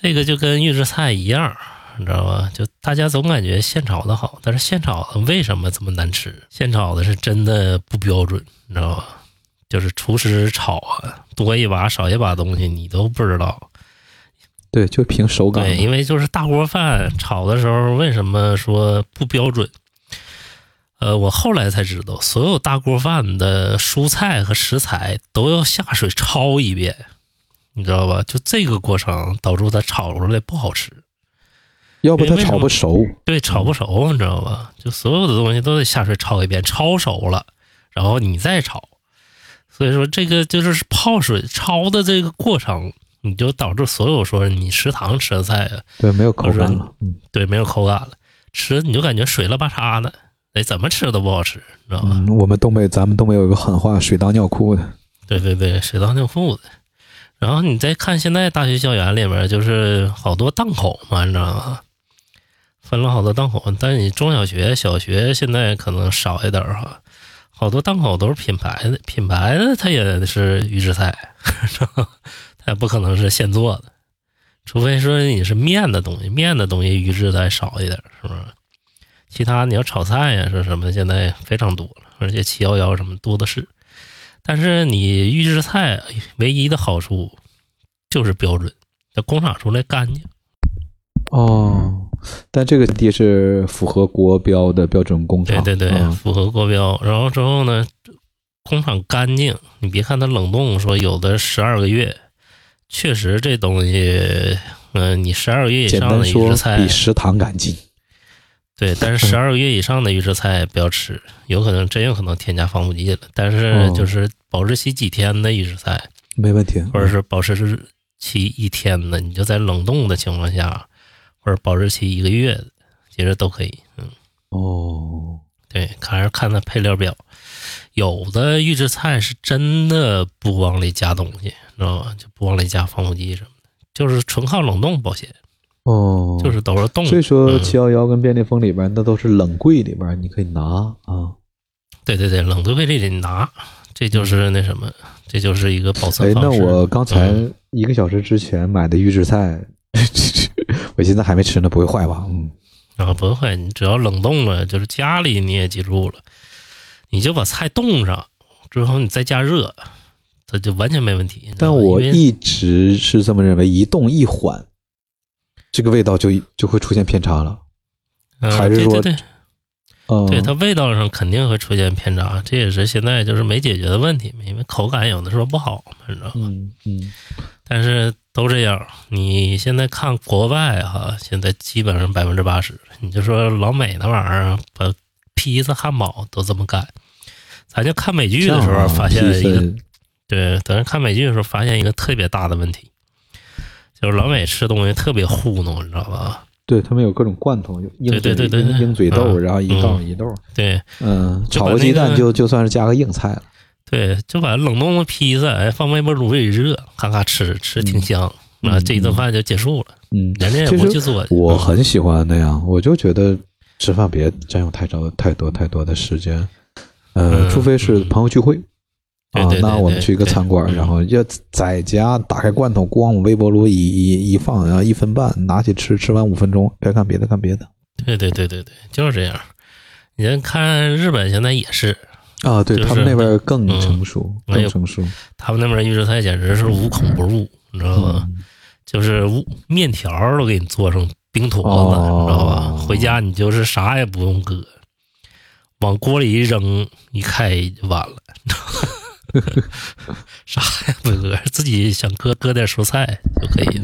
这个就跟预制菜一样。你知道吧？就大家总感觉现炒的好，但是现炒的为什么这么难吃？现炒的是真的不标准，你知道吧？就是厨师炒啊，多一把少一把东西你都不知道。对，就凭手感。对，因为就是大锅饭炒的时候，为什么说不标准？呃，我后来才知道，所有大锅饭的蔬菜和食材都要下水焯一遍，你知道吧？就这个过程导致它炒出来不好吃。要不它炒不熟，对，炒不熟，你知道吧？就所有的东西都得下水焯一遍，焯熟了，然后你再炒。所以说，这个就是泡水焯的这个过程，你就导致所有说你食堂吃的菜，对，没有口感了，嗯，对，没有口感了，吃你就感觉水了吧嚓的，哎，怎么吃都不好吃，你知道吧？我们东北，咱们东北有一个狠话，水当尿裤的。对对对，水当尿裤子。然后你再看现在大学校园里边，就是好多档口嘛，你知道吗？分了好多档口，但是你中小学、小学现在可能少一点哈，好多档口都是品牌的，品牌的它也是预制菜，(laughs) 它也不可能是现做的，除非说你是面的东西，面的东西预制的少一点，是不是？其他你要炒菜呀，是什么？现在非常多了，而且七幺幺什么多的是。但是你预制菜唯一的好处就是标准，它工厂出来干净。哦。但这个地是符合国标的标准工厂，对对对，符合国标。然后之后呢，工厂干净。你别看它冷冻，说有的十二个月，确实这东西，嗯，你十二个月以上的预制菜比食堂干净。对，但是十二个月以上的预制菜不要吃，有可能真有可能添加防腐剂了。但是就是保质期几天的预制菜没问题，或者是保质期一天的，你就在冷冻的情况下。或者保质期一个月的，其实都可以。嗯，哦，对，还是看它配料表。有的预制菜是真的不往里加东西，知道吧？就不往里加防腐剂什么的，就是纯靠冷冻保鲜。哦，就是都是冻。所以说，七幺幺跟便利蜂里边那都是冷柜里边，你可以拿啊。对对对，冷柜里里拿，这就是那什么，这就是一个保存方式。哎，那我刚才一个小时之前买的预制菜。(laughs) 我现在还没吃呢，不会坏吧？嗯，啊，不会坏。你只要冷冻了，就是家里你也记住了，你就把菜冻上之后，你再加热，它就完全没问题。但我一直是这么认为，一冻一缓，这个味道就就会出现偏差了。还是说，对对它味道上肯定会出现偏差，这也是现在就是没解决的问题，因为口感有的时候不好，你知道吗？嗯嗯，但是。都这样，你现在看国外哈，现在基本上百分之八十，你就说老美那玩意儿，把披萨、汉堡都这么干。咱就看美剧的时候发现一个，对，咱看美剧的时候发现一个特别大的问题，就是老美吃东西特别糊弄，你知道吧？对他们有各种罐头，鹰对对对鹰嘴豆，然后一杠一豆，对，嗯，炒个鸡蛋就就算是加个硬菜了。对，就把冷冻的披萨，哎，放微波炉里热，咔咔吃，吃挺香啊。这一顿饭就结束了。嗯，人家也不去做。我很喜欢那样，我就觉得吃饭别占用太长、太多、太多的时间。呃，除非是朋友聚会啊，那我们去一个餐馆，然后要在家打开罐头，咣微波炉一一一放，然后一分半拿起吃，吃完五分钟，该干别的，干别的。对对对对对，就是这样。你看日本现在也是。啊，对他们那边更成熟，更成熟。他们那边预制菜简直是无孔不入，你知道吗？就是面条都给你做成冰坨子，你知道吧？回家你就是啥也不用搁，往锅里一扔，一开就完了。(laughs) 啥也不搁，自己想搁搁点蔬菜就可以。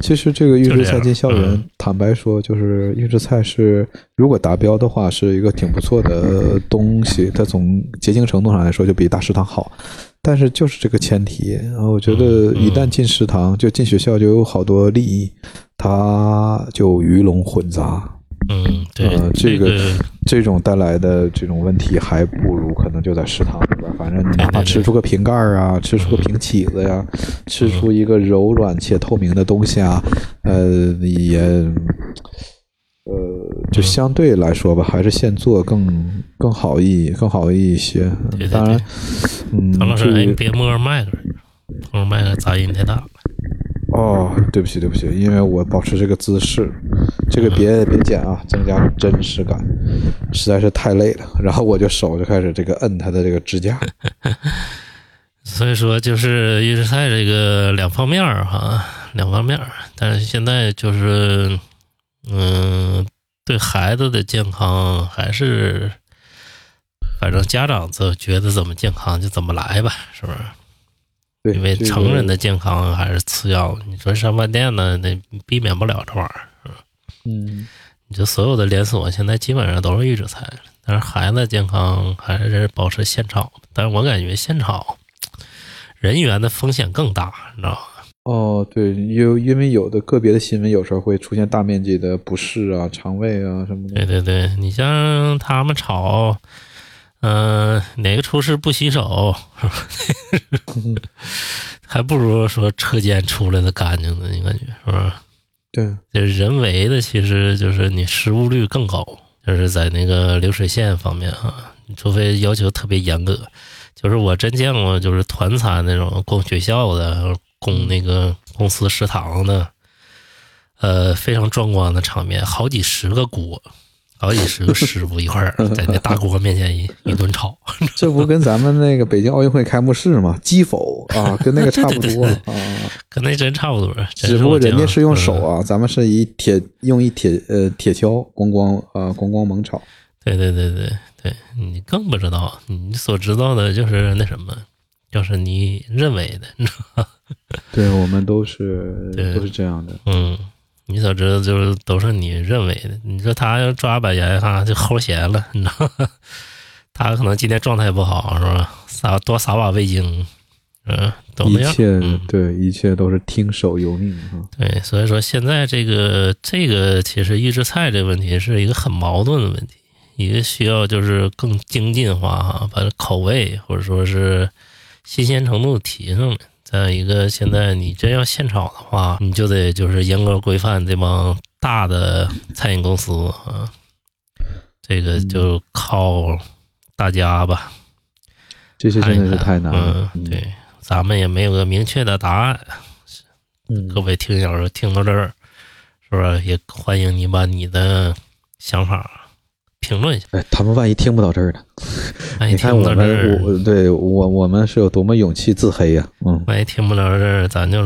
其实这个预制菜进校园，坦白说，就是预制菜是如果达标的话，是一个挺不错的东西。它从洁净程度上来说，就比大食堂好。但是就是这个前提，我觉得一旦进食堂，就进学校就有好多利益，它就鱼龙混杂。嗯，对。呃，这个这种带来的这种问题，还不如可能就在食堂里边，反正你哪怕吃出个瓶盖啊，吃出个瓶起子呀，吃出一个柔软且透明的东西啊，呃，也，呃，就相对来说吧，还是现做更更好一更好一些。当然，嗯，唐老师，你别摸着麦克，摸着麦克杂音太大。哦，对不起，对不起，因为我保持这个姿势，这个别别剪啊，增加真实感，实在是太累了。然后我就手就开始这个摁它的这个支架。(laughs) 所以说，就是预制菜这个两方面哈，两方面。但是现在就是，嗯，对孩子的健康还是，反正家长就觉得怎么健康就怎么来吧，是不是？因为成人的健康还是次要，你说上饭店呢，那避免不了这玩意儿，嗯，你就所有的连锁现在基本上都是预制菜，但是孩子健康还是保持现炒。但是我感觉现炒人员的风险更大，你知道吗？哦，对，有因为有的个别的新闻有时候会出现大面积的不适啊、肠胃啊什么的。对对对，你像他们炒。嗯，哪个厨师不洗手，(laughs) 还不如说车间出来的干净呢？你感觉是吧？对，就是人为的，其实就是你失误率更高，就是在那个流水线方面啊，除非要求特别严格。就是我真见过，就是团餐那种供学校的、供那个公司食堂的，呃，非常壮观的场面，好几十个锅。好几十个师傅一块儿在那大 (laughs) 锅面前一一顿炒，这不跟咱们那个北京奥运会开幕式吗？击否啊，跟那个差不多啊，跟那真差不多。只不过人家是用手啊，咱们是以铁用一铁呃铁锹咣咣啊咣咣猛炒。对对对对对，你更不知道，你所知道的就是那什么，就是你认为的，你知道对我们都是都是这样的，嗯。你所知道就是都是你认为的。你说他要抓把盐哈，就齁咸了，你知道？(laughs) 他可能今天状态不好，是吧？撒多撒把味精，嗯，都一切对，一切都是听手由命哈。对，所以说现在这个这个其实预制菜这个问题是一个很矛盾的问题，一个需要就是更精进化哈，把口味或者说是新鲜程度提上来。再一个，现在你真要现炒的话，你就得就是严格规范这帮大的餐饮公司啊，这个就靠大家吧。这些真的是太难了。对，咱们也没有个明确的答案。各位听友听到这儿，是不是也欢迎你把你的想法？评论一下，哎，他们万一听不到这儿呢？你看我们，我对我我们是有多么勇气自黑呀？嗯，万一听不到这儿，咱就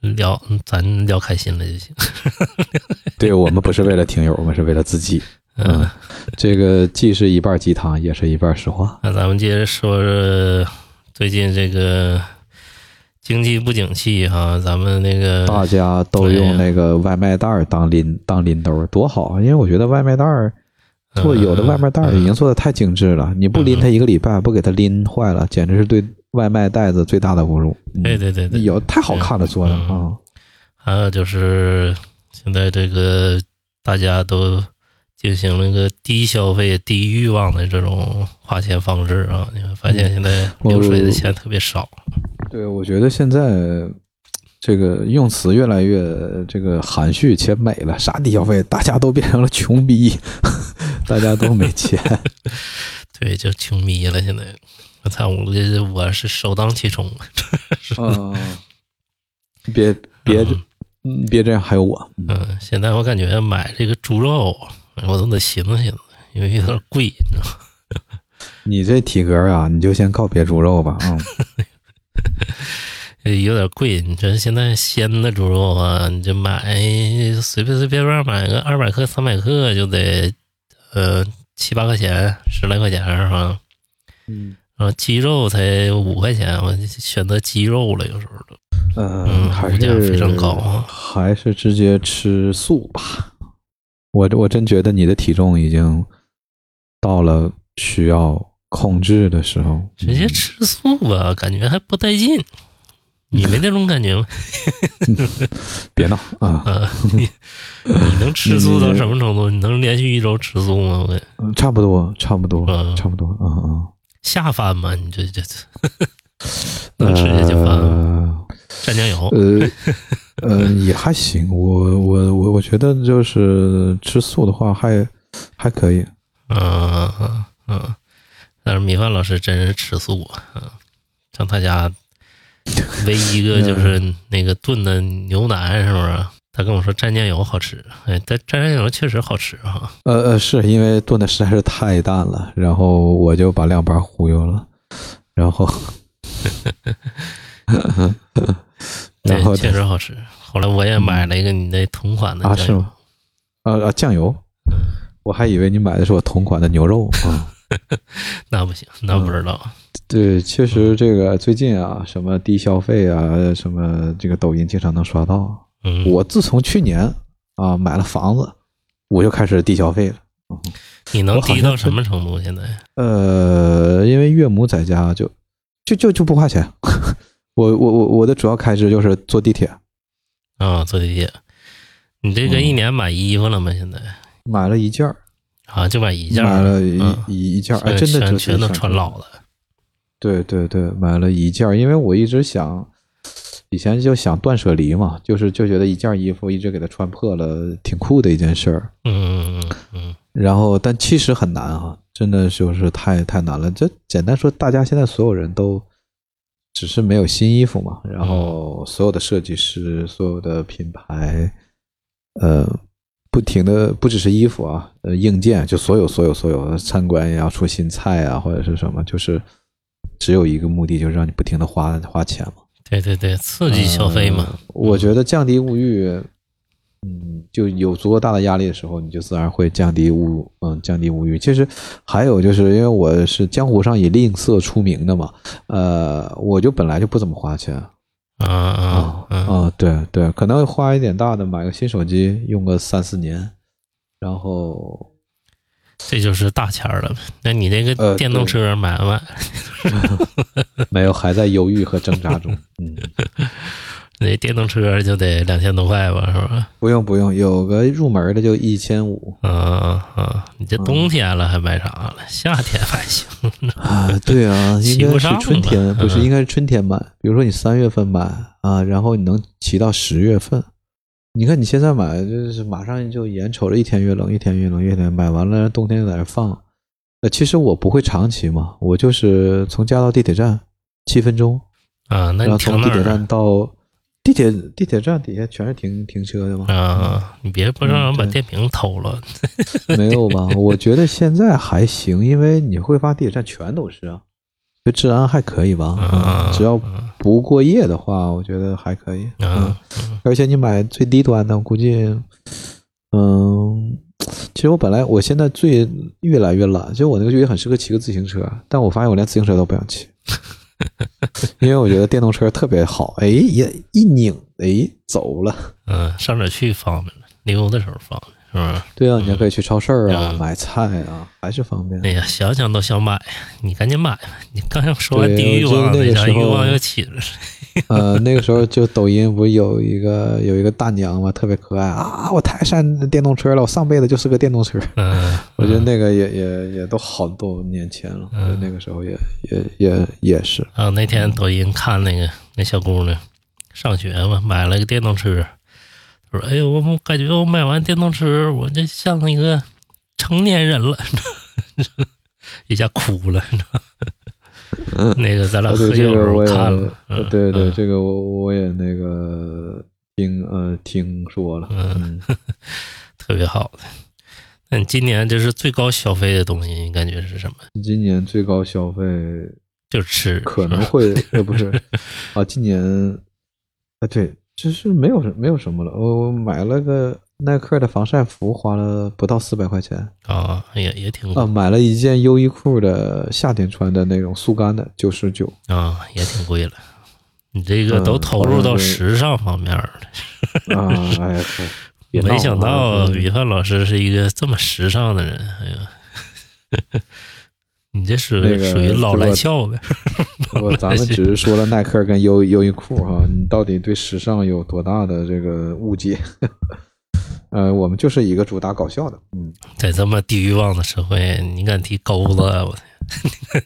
聊，咱聊开心了就行。(laughs) 对我们不是为了听友，我们是为了自己。嗯，这个既是一半鸡汤，也是一半实话。那咱们接着说说，最近这个经济不景气哈，咱们那个大家都用那个外卖袋当拎当拎兜，多好啊！因为我觉得外卖袋儿。做有的外卖袋已经做的太精致了，你不拎它一个礼拜，不给它拎坏了，简直是对外卖袋子最大的侮辱。对对对对，有太好看了做的啊！还有就是现在这个大家都进行了一个低消费、低欲望的这种花钱方式啊，你会发现现在流水的钱特别少。对，我觉得现在。这个用词越来越这个含蓄且美了，啥低消费，大家都变成了穷逼，大家都没钱，(laughs) 对，就穷逼了。现在我操，我这我是首当其冲。啊，(laughs) 别别别这样，还有我。嗯，现在我感觉买这个猪肉，我都得寻思寻思，因为有点贵，你知道吗？(laughs) 你这体格啊，你就先告别猪肉吧，啊。有点贵，你说现在鲜的猪肉啊，你就买随便随便便买个二百克、三百克就得呃七八块钱，十来块钱是吧？嗯，然后鸡肉才五块钱，我选择鸡肉了，有时候都。嗯，还是非常高啊，还是直接吃素吧。我我真觉得你的体重已经到了需要控制的时候，直接吃素吧，感觉还不带劲。你没那种感觉吗？(laughs) 别闹啊！(laughs) 你你能吃素到什么程度？你能连续一周吃素吗？我差不多，差不多，差不多啊啊！下饭吗？你这这能吃下去饭？蘸酱油？呃呃，也还行。我我我我觉得就是吃素的话，还还可以。嗯嗯嗯。但是米饭老师真是吃素啊！嗯，像他家。唯一一个就是那个炖的牛腩，是不是？他跟我说蘸酱油好吃，哎，但蘸酱油确实好吃哈。呃呃，是因为炖的实在是太淡了，然后我就把两盘忽悠了，然后，(laughs) 然后确实好吃。后来我也买了一个你那同款的啊，是吗？啊啊，酱油，我还以为你买的是我同款的牛肉啊。(laughs) 那不行，那不知道。对，确实这个最近啊，什么低消费啊，什么这个抖音经常能刷到。嗯，我自从去年啊买了房子，我就开始低消费了。你能低到什么程度？现在？呃，因为岳母在家，就就就就不花钱。(laughs) 我我我我的主要开支就是坐地铁。啊，坐地铁。你这个一年买衣服了吗？现在？买了一件儿。啊，就买一件儿，买了一一一件，哎，真的全全都穿老了。对对对，买了一件，因为我一直想，以前就想断舍离嘛，就是就觉得一件衣服一直给它穿破了，挺酷的一件事儿。嗯嗯嗯嗯。然后，但其实很难啊，真的就是太太难了。就简单说，大家现在所有人都只是没有新衣服嘛，然后所有的设计师、所有的品牌，呃。不停的不只是衣服啊，呃，硬件就所有所有所有餐馆也要出新菜啊，或者是什么，就是只有一个目的，就是让你不停的花花钱嘛。对对对，刺激消费嘛。我觉得降低物欲，嗯，就有足够大的压力的时候，你就自然会降低物，嗯，降低物欲。其实还有就是因为我是江湖上以吝啬出名的嘛，呃，我就本来就不怎么花钱。啊啊啊！对对，可能花一点大的，买个新手机用个三四年，然后这就是大钱了。那你那个电动车买不买？(laughs) 没有，还在犹豫和挣扎中。嗯。(laughs) 那电动车就得两千多块吧，是吧？不用不用，有个入门的就一千五。啊啊！你这冬天了还买啥了？夏天还行啊。对啊，(laughs) 应该是春天，不是应该是春天买。比如说你三月份买啊，然后你能骑到十月份。你看你现在买，就是马上就眼瞅着一天越冷，一天越冷，越天买完了，冬天就在那放。呃，其实我不会长期嘛，我就是从家到地铁站七分钟啊，那你从地铁站到。地铁地铁站底下全是停停车的吗？啊，你别不让人把电瓶偷了。没有吧？我觉得现在还行，因为你会发地铁站全都是啊，就治安还可以吧？只要不过夜的话，我觉得还可以。嗯，而且你买最低端的，我估计，嗯，其实我本来我现在最越来越懒，其实我那个就也很适合骑个自行车，但我发现我连自行车都不想骑。(laughs) 因为我觉得电动车特别好，哎，一一拧，哎，走了。嗯，上哪去方便了？溜的时候方便，是吧？对啊，你还可以去超市啊，买菜啊，还是方便。哎呀，想想都想买，你赶紧买吧。你刚才说完地狱王，那个欲望又起了。(laughs) 呃，那个时候就抖音不有一个有一个大娘嘛，特别可爱啊！我太善电动车了，我上辈子就是个电动车。嗯，我觉得那个也也也都好多年前了，那个时候也也也也是。啊，那天抖音看那个那小姑娘上学嘛，买了个电动车，说：“哎呦，我感觉我买完电动车，我就像一个成年人了。(laughs) ”一下哭了，你知道。那个咱俩喝酒时候看了，对对，这个我我也那个听呃听说了，嗯，特别好的。那你今年就是最高消费的东西，你感觉是什么？今年最高消费就吃，可能会呃不是啊，今年啊对，就是没有没有什么了，我我买了个。耐克的防晒服花了不到四百块钱啊，也也挺啊，买了一件优衣库的夏天穿的那种速干的九十九啊，也挺贵了。你这个都投入到时尚方面了啊！(laughs) 哎呀，没想到米饭老师是一个这么时尚的人，哎呀，你这是那个属于老来俏呗？(laughs) 我咱们只是说了耐克跟优优衣库哈，你到底对时尚有多大的这个误解？(laughs) 呃，我们就是一个主打搞笑的，嗯，在这么低欲望的社会，你敢提钩子？我天，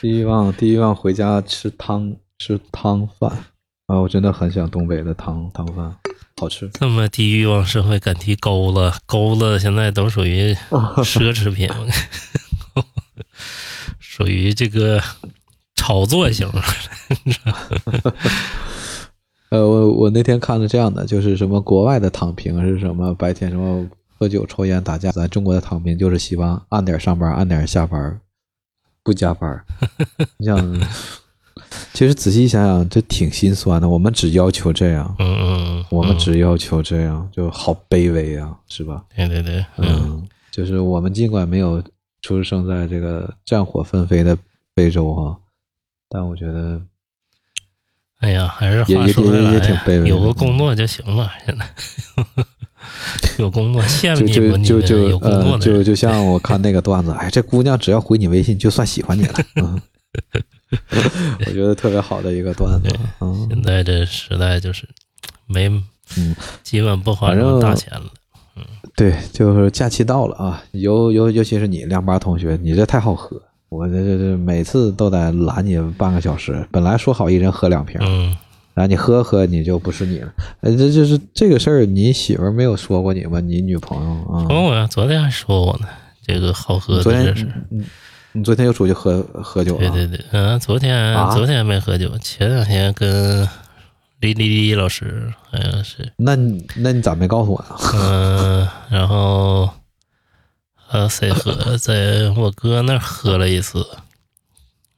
低欲望，低欲望，回家吃汤吃汤饭啊！我真的很想东北的汤汤饭，好吃。这么低欲望社会敢提钩子？钩子现在都属于奢侈品，(laughs) 属于这个炒作型。(laughs) 呃，我我那天看了这样的，就是什么国外的躺平是什么？白天什么喝酒、抽烟、打架，咱中国的躺平就是希望按点上班，按点下班，不加班。(laughs) 你想，其实仔细想想，这挺心酸的。我们只要求这样，嗯嗯，我们只要求这样，就好卑微啊，是吧？对对对，嗯，就是我们尽管没有出生在这个战火纷飞的非洲啊，但我觉得。哎呀，还是话说回来，有个工作就行了。现 (laughs) 在有工作，羡慕你就就就有工作就就像我看那个段子，哎，这姑娘只要回你微信，就算喜欢你了。(laughs) 嗯，(laughs) 我觉得特别好的一个段子。现在这时代就是没，嗯，基本不花什么大钱了。嗯，对，就是假期到了啊，尤尤尤其是你亮八同学，你这太好喝。我这这这每次都得拦你半个小时，本来说好一人喝两瓶，嗯，然后你喝喝你就不是你了，呃，这就是这个事儿，你媳妇没有说过你吗？你女朋友啊？说我呀，昨天还说我呢，这个好喝的这是。你你昨天又出去喝喝酒了？对对对，嗯，昨天昨天没喝酒，前两天跟李李李老师好像是。那你那你咋没告诉我呀？嗯，然后。呃，谁喝？在我哥那儿喝了一次，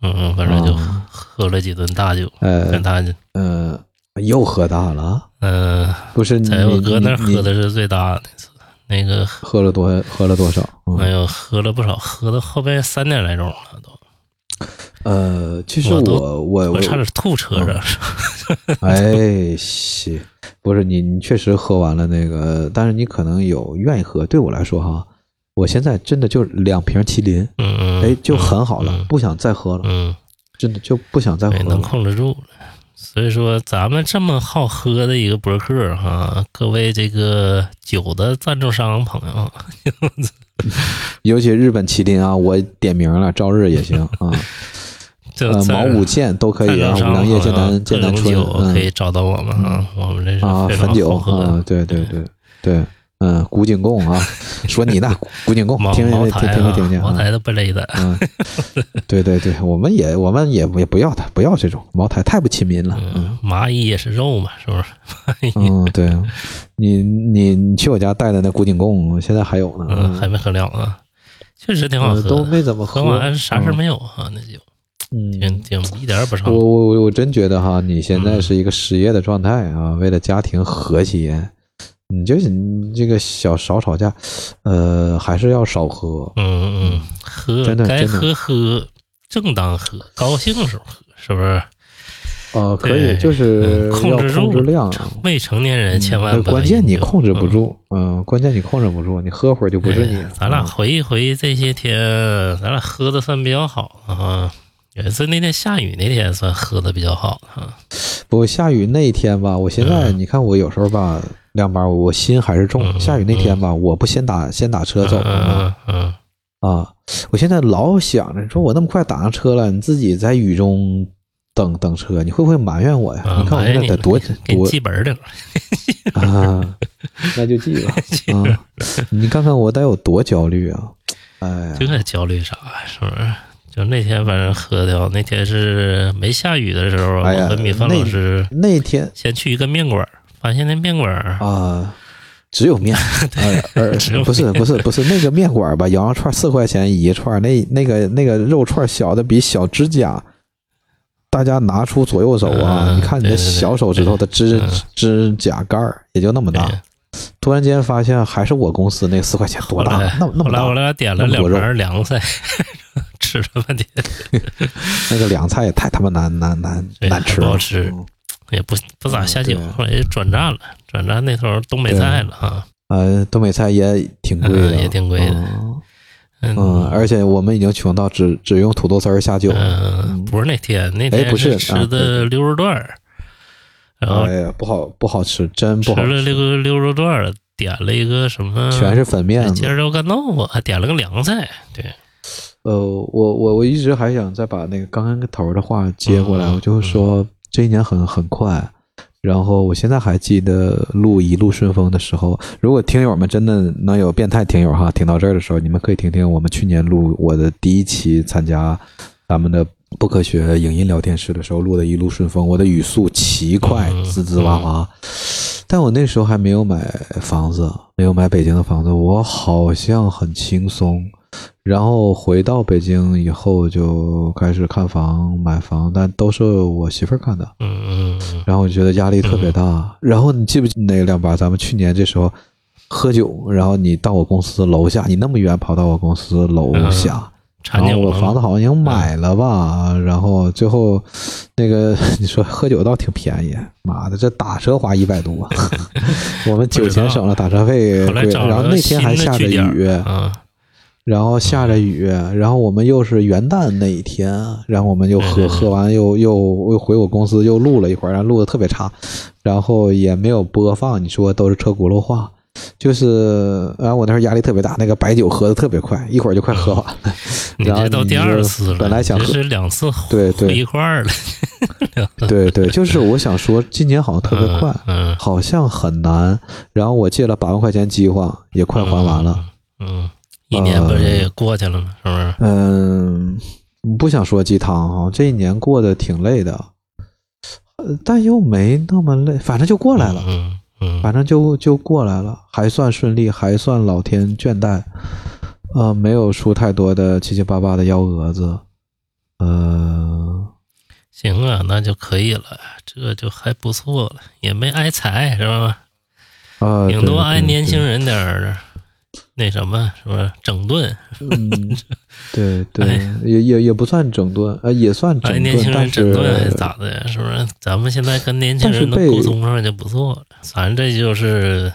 嗯，反正就喝了几顿大酒，呃，大酒，嗯，又喝大了，嗯，不是，在我哥那儿喝的是最大的那次，那个喝了多，喝了多少？没有，喝了不少，喝到后边三点来钟了都。呃，其实我我我差点吐车上，(laughs) 哎，西，不是你，你确实喝完了那个，但是你可能有愿意喝，对我来说哈。我现在真的就两瓶麒麟，嗯哎，就很好了，不想再喝了，嗯，真的就不想再喝了，能控制住了。所以说，咱们这么好喝的一个博客哈，各位这个酒的赞助商朋友，(laughs) 尤其日本麒麟啊，我点名了，朝日也行啊，(laughs) 呃，毛五剑都可以啊，五粮液、剑南、剑南春可以找到我们啊，我们这是啊，汾酒啊，对对对 (laughs) 对。嗯，古井贡啊，说你呢，(laughs) 古井贡，听听听听没听见？茅台都不勒的，嗯，(laughs) 对对对，我们也我们也也不要他，不要这种茅台，太不亲民了。嗯，蚂蚁也是肉嘛，是不是？嗯，对，你你你去我家带的那古井贡，现在还有呢，嗯，还没喝了啊，确实挺好喝，都没怎么喝完啥事没有啊，那就，嗯，挺挺一点不少。我我我真觉得哈，你现在是一个失业的状态啊，为了家庭和谐。你就是你这个小少吵架，呃，还是要少喝。嗯嗯，喝真的该喝喝，正当喝，高兴的时候喝，是不是？呃，可以，就是控制控制量。未成年人千万关键你控制不住，嗯，关键你控制不住，你喝会儿就不是你。咱俩回忆回忆这些天，咱俩喝的算比较好啊。也是那天下雨那天算喝的比较好哈。不下雨那天吧，我现在你看我有时候吧。亮班，我心还是重。下雨那天吧，我不先打先打车走吗？嗯啊，我现在老想着，你说我那么快打上车了，你自己在雨中等等车，你会不会埋怨我呀？你看我现在得多多记本的啊，那就记吧 (laughs) 啊！你看看我得有多焦虑啊！哎，这个焦虑啥呀？是不是？就那天反正喝掉，那天是没下雨的时候，我和米饭老师那天先去一个面馆。发现那面馆啊，只有面，(laughs) 而不是不是不是那个面馆吧？羊肉串四块钱一串，那那个那个肉串小的比小指甲，大家拿出左右手啊，你看你的小手指头的指指甲盖儿也就那么大。突然间发现还是我公司那四块钱多大，那那么大。我俩点了两盘凉菜，吃了半天，那个凉菜也太他妈难难难难吃了，不好吃。也不不咋下酒，后来转战了，转战那头东北菜了啊。呃，东北菜也挺贵的，也挺贵的。嗯，而且我们已经穷到只只用土豆丝儿下酒。嗯，不是那天，那天是吃的溜肉段儿，然后哎呀，不好不好吃，真不好吃了那个溜肉段儿，点了一个什么，全是粉面尖椒干豆腐，还点了个凉菜。对，呃，我我我一直还想再把那个刚刚个头的话接过来，我就是说这一年很很快。然后我现在还记得录一路顺风的时候，如果听友们真的能有变态听友哈，听到这儿的时候，你们可以听听我们去年录我的第一期参加咱们的不科学影音聊天室的时候录的一路顺风，我的语速奇快，滋滋哇哇。但我那时候还没有买房子，没有买北京的房子，我好像很轻松。然后回到北京以后就开始看房买房，但都是我媳妇儿看的。嗯嗯。然后我觉得压力特别大。然后你记不记那个亮八？咱们去年这时候喝酒，然后你到我公司楼下，你那么远跑到我公司楼下，然后我房子好像已经买了吧？然后最后那个你说喝酒倒挺便宜，妈的，这打车花一百多，(laughs) 我们酒钱省了，打车费贵。然后那天还下着雨。然后下着雨，然后我们又是元旦那一天，然后我们又喝喝完又又又回我公司又录了一会儿，然后录的特别差，然后也没有播放。你说都是车轱辘话，就是然后我那时候压力特别大，那个白酒喝的特别快，一会儿就快喝完了。(laughs) 然后到第二次了，本来想是两次对对一块儿了。(laughs) 对对，就是我想说，今年好像特别快，好像很难。然后我借了八万块钱计划也快还完了，嗯。一年不是也过去了吗？是不是？嗯，不想说鸡汤啊，这一年过得挺累的，但又没那么累，反正就过来了。嗯嗯，反正就就过来了，还算顺利，还算老天眷待，呃，没有出太多的七七八八的幺蛾子。呃，行啊，那就可以了，这就还不错了，也没挨财，是吧？啊，顶多挨年轻人点儿。那什么是不是整顿？嗯，对 (laughs) 对，也也也不算整顿，呃，也算整顿。年轻人整顿咋的呀？是不是？咱们现在跟年轻人能沟通上就不错了。咱这就是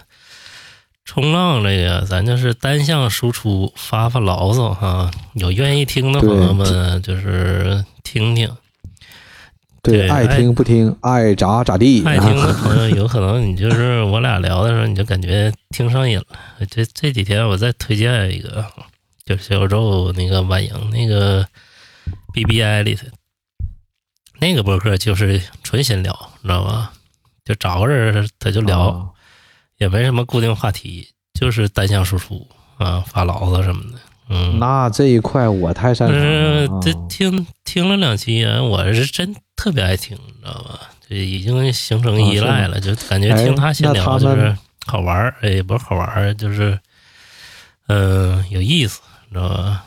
冲浪这个，咱就是单向输出，发发牢骚哈。有愿意听的朋友们，就是听听。对，爱听不听，爱咋咋地。爱听的朋友，有可能你就是我俩聊的时候，你就感觉听上瘾了。这这几天我再推荐一个，就是小宇宙那个晚莹那个 B B I 里头那个博客，就是纯闲聊，你知道吧？就找个人他就聊，也没什么固定话题，就是单向输出啊，发牢骚什么的。嗯，那这一块我太擅长了。这听听了两期，我是真特别爱听，你知道吧？就已经形成依赖了，就感觉听他闲聊就是好玩儿，哎，不是好玩儿，就是嗯有意思，你知道吧？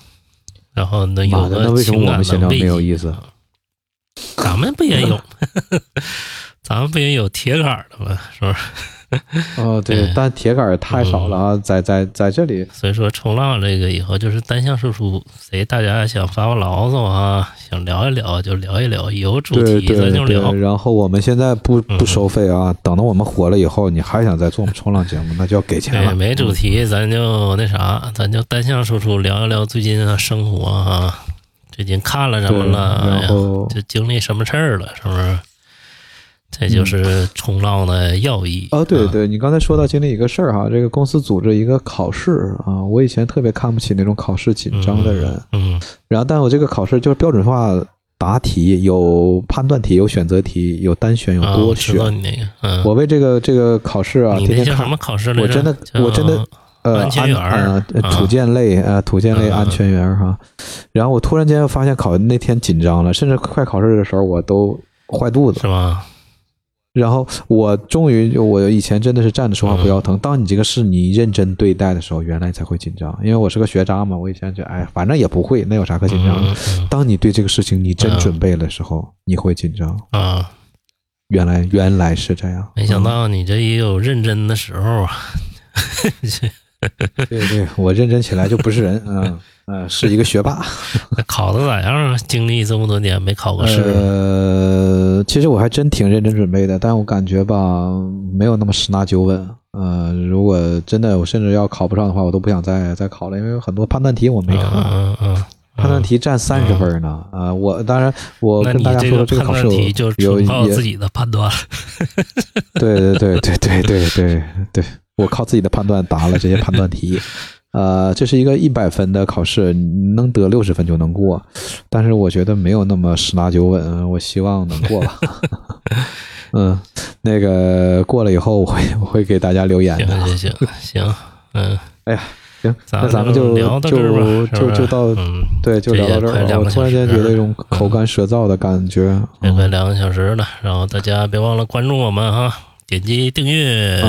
然后那有个情感的没有意思，咱们不也有？(laughs) 咱们不也有铁杆的吗？是不是？(laughs) 哦，对，但铁杆太少了啊，在在在这里，所以说冲浪这个以后就是单向输出，谁大家想发发牢骚啊，想聊一聊就聊一聊，有主题咱就聊。然后我们现在不不收费啊，等到我们火了以后，你还想再做冲浪节目，那就要给钱了。没主题，咱就那啥，咱就单向输出，聊一聊最近的生活啊，最近看了什么了，然后就经历什么事儿了，是不是？这就是冲浪的要义哦，对对，你刚才说到经历一个事儿哈，这个公司组织一个考试啊，我以前特别看不起那种考试紧张的人，嗯，然后但我这个考试就是标准化答题，有判断题，有选择题，有单选，有多选。那个，嗯，我为这个这个考试啊，天天看什么考试来着？我真的，我真的，呃，安全员土建类，呃，土建类安全员哈。然后我突然间发现考那天紧张了，甚至快考试的时候我都坏肚子，是吧？然后我终于，我以前真的是站着说话不腰疼。当你这个事你认真对待的时候，原来才会紧张。因为我是个学渣嘛，我以前就哎，反正也不会，那有啥可紧张的？当你对这个事情你真准备的时候，你会紧张啊。原来原来是这样，没想到你这也有认真的时候啊。(laughs) (laughs) 对对，我认真起来就不是人啊。嗯，是一个学霸。(laughs) 考的咋样啊？经历这么多年没考过试。呃，其实我还真挺认真准备的，但我感觉吧，没有那么十拿九稳。呃，如果真的我甚至要考不上的话，我都不想再再考了，因为有很多判断题我没看。嗯嗯。判断题占三十分呢。啊，我当然我跟大家说这个考试有靠自己的判断。对对对对对对对对，(laughs) 我靠自己的判断答了这些判断题。呃，这是一个一百分的考试，能得六十分就能过，但是我觉得没有那么十拿九稳，我希望能过吧。(laughs) 嗯，那个过了以后，我会我会给大家留言的。行行行，嗯，哎呀，行，那咱们就就就就到，对，就聊到这儿。我突然间觉得一种口干舌燥的感觉。也快两个小时了，然后大家别忘了关注我们哈。点击订阅，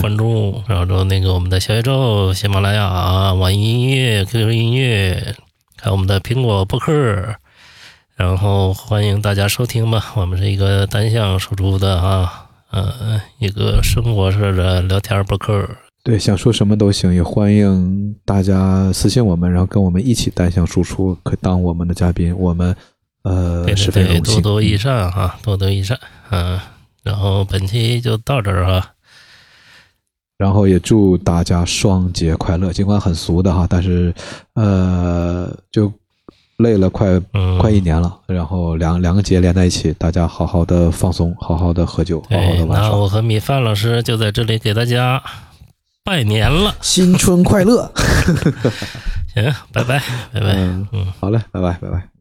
关注，然后说那个我们的小宇宙、喜马拉雅、网易音乐、QQ 音乐，还有我们的苹果播客，然后欢迎大家收听吧。我们是一个单向输出的啊，呃，一个生活式的聊天播客。对，想说什么都行，也欢迎大家私信我们，然后跟我们一起单向输出，可当我们的嘉宾。我们呃十分荣幸，多多益善哈，多多益善，嗯。然后本期就到这儿哈，然后也祝大家双节快乐。尽管很俗的哈，但是呃，就累了快快一年了，然后两两个节连在一起，大家好好的放松，好好的喝酒，好好的玩耍。那我和米饭老师就在这里给大家拜年了，新春快乐！(laughs) 行，拜拜，拜拜，嗯，好嘞，拜拜，拜拜。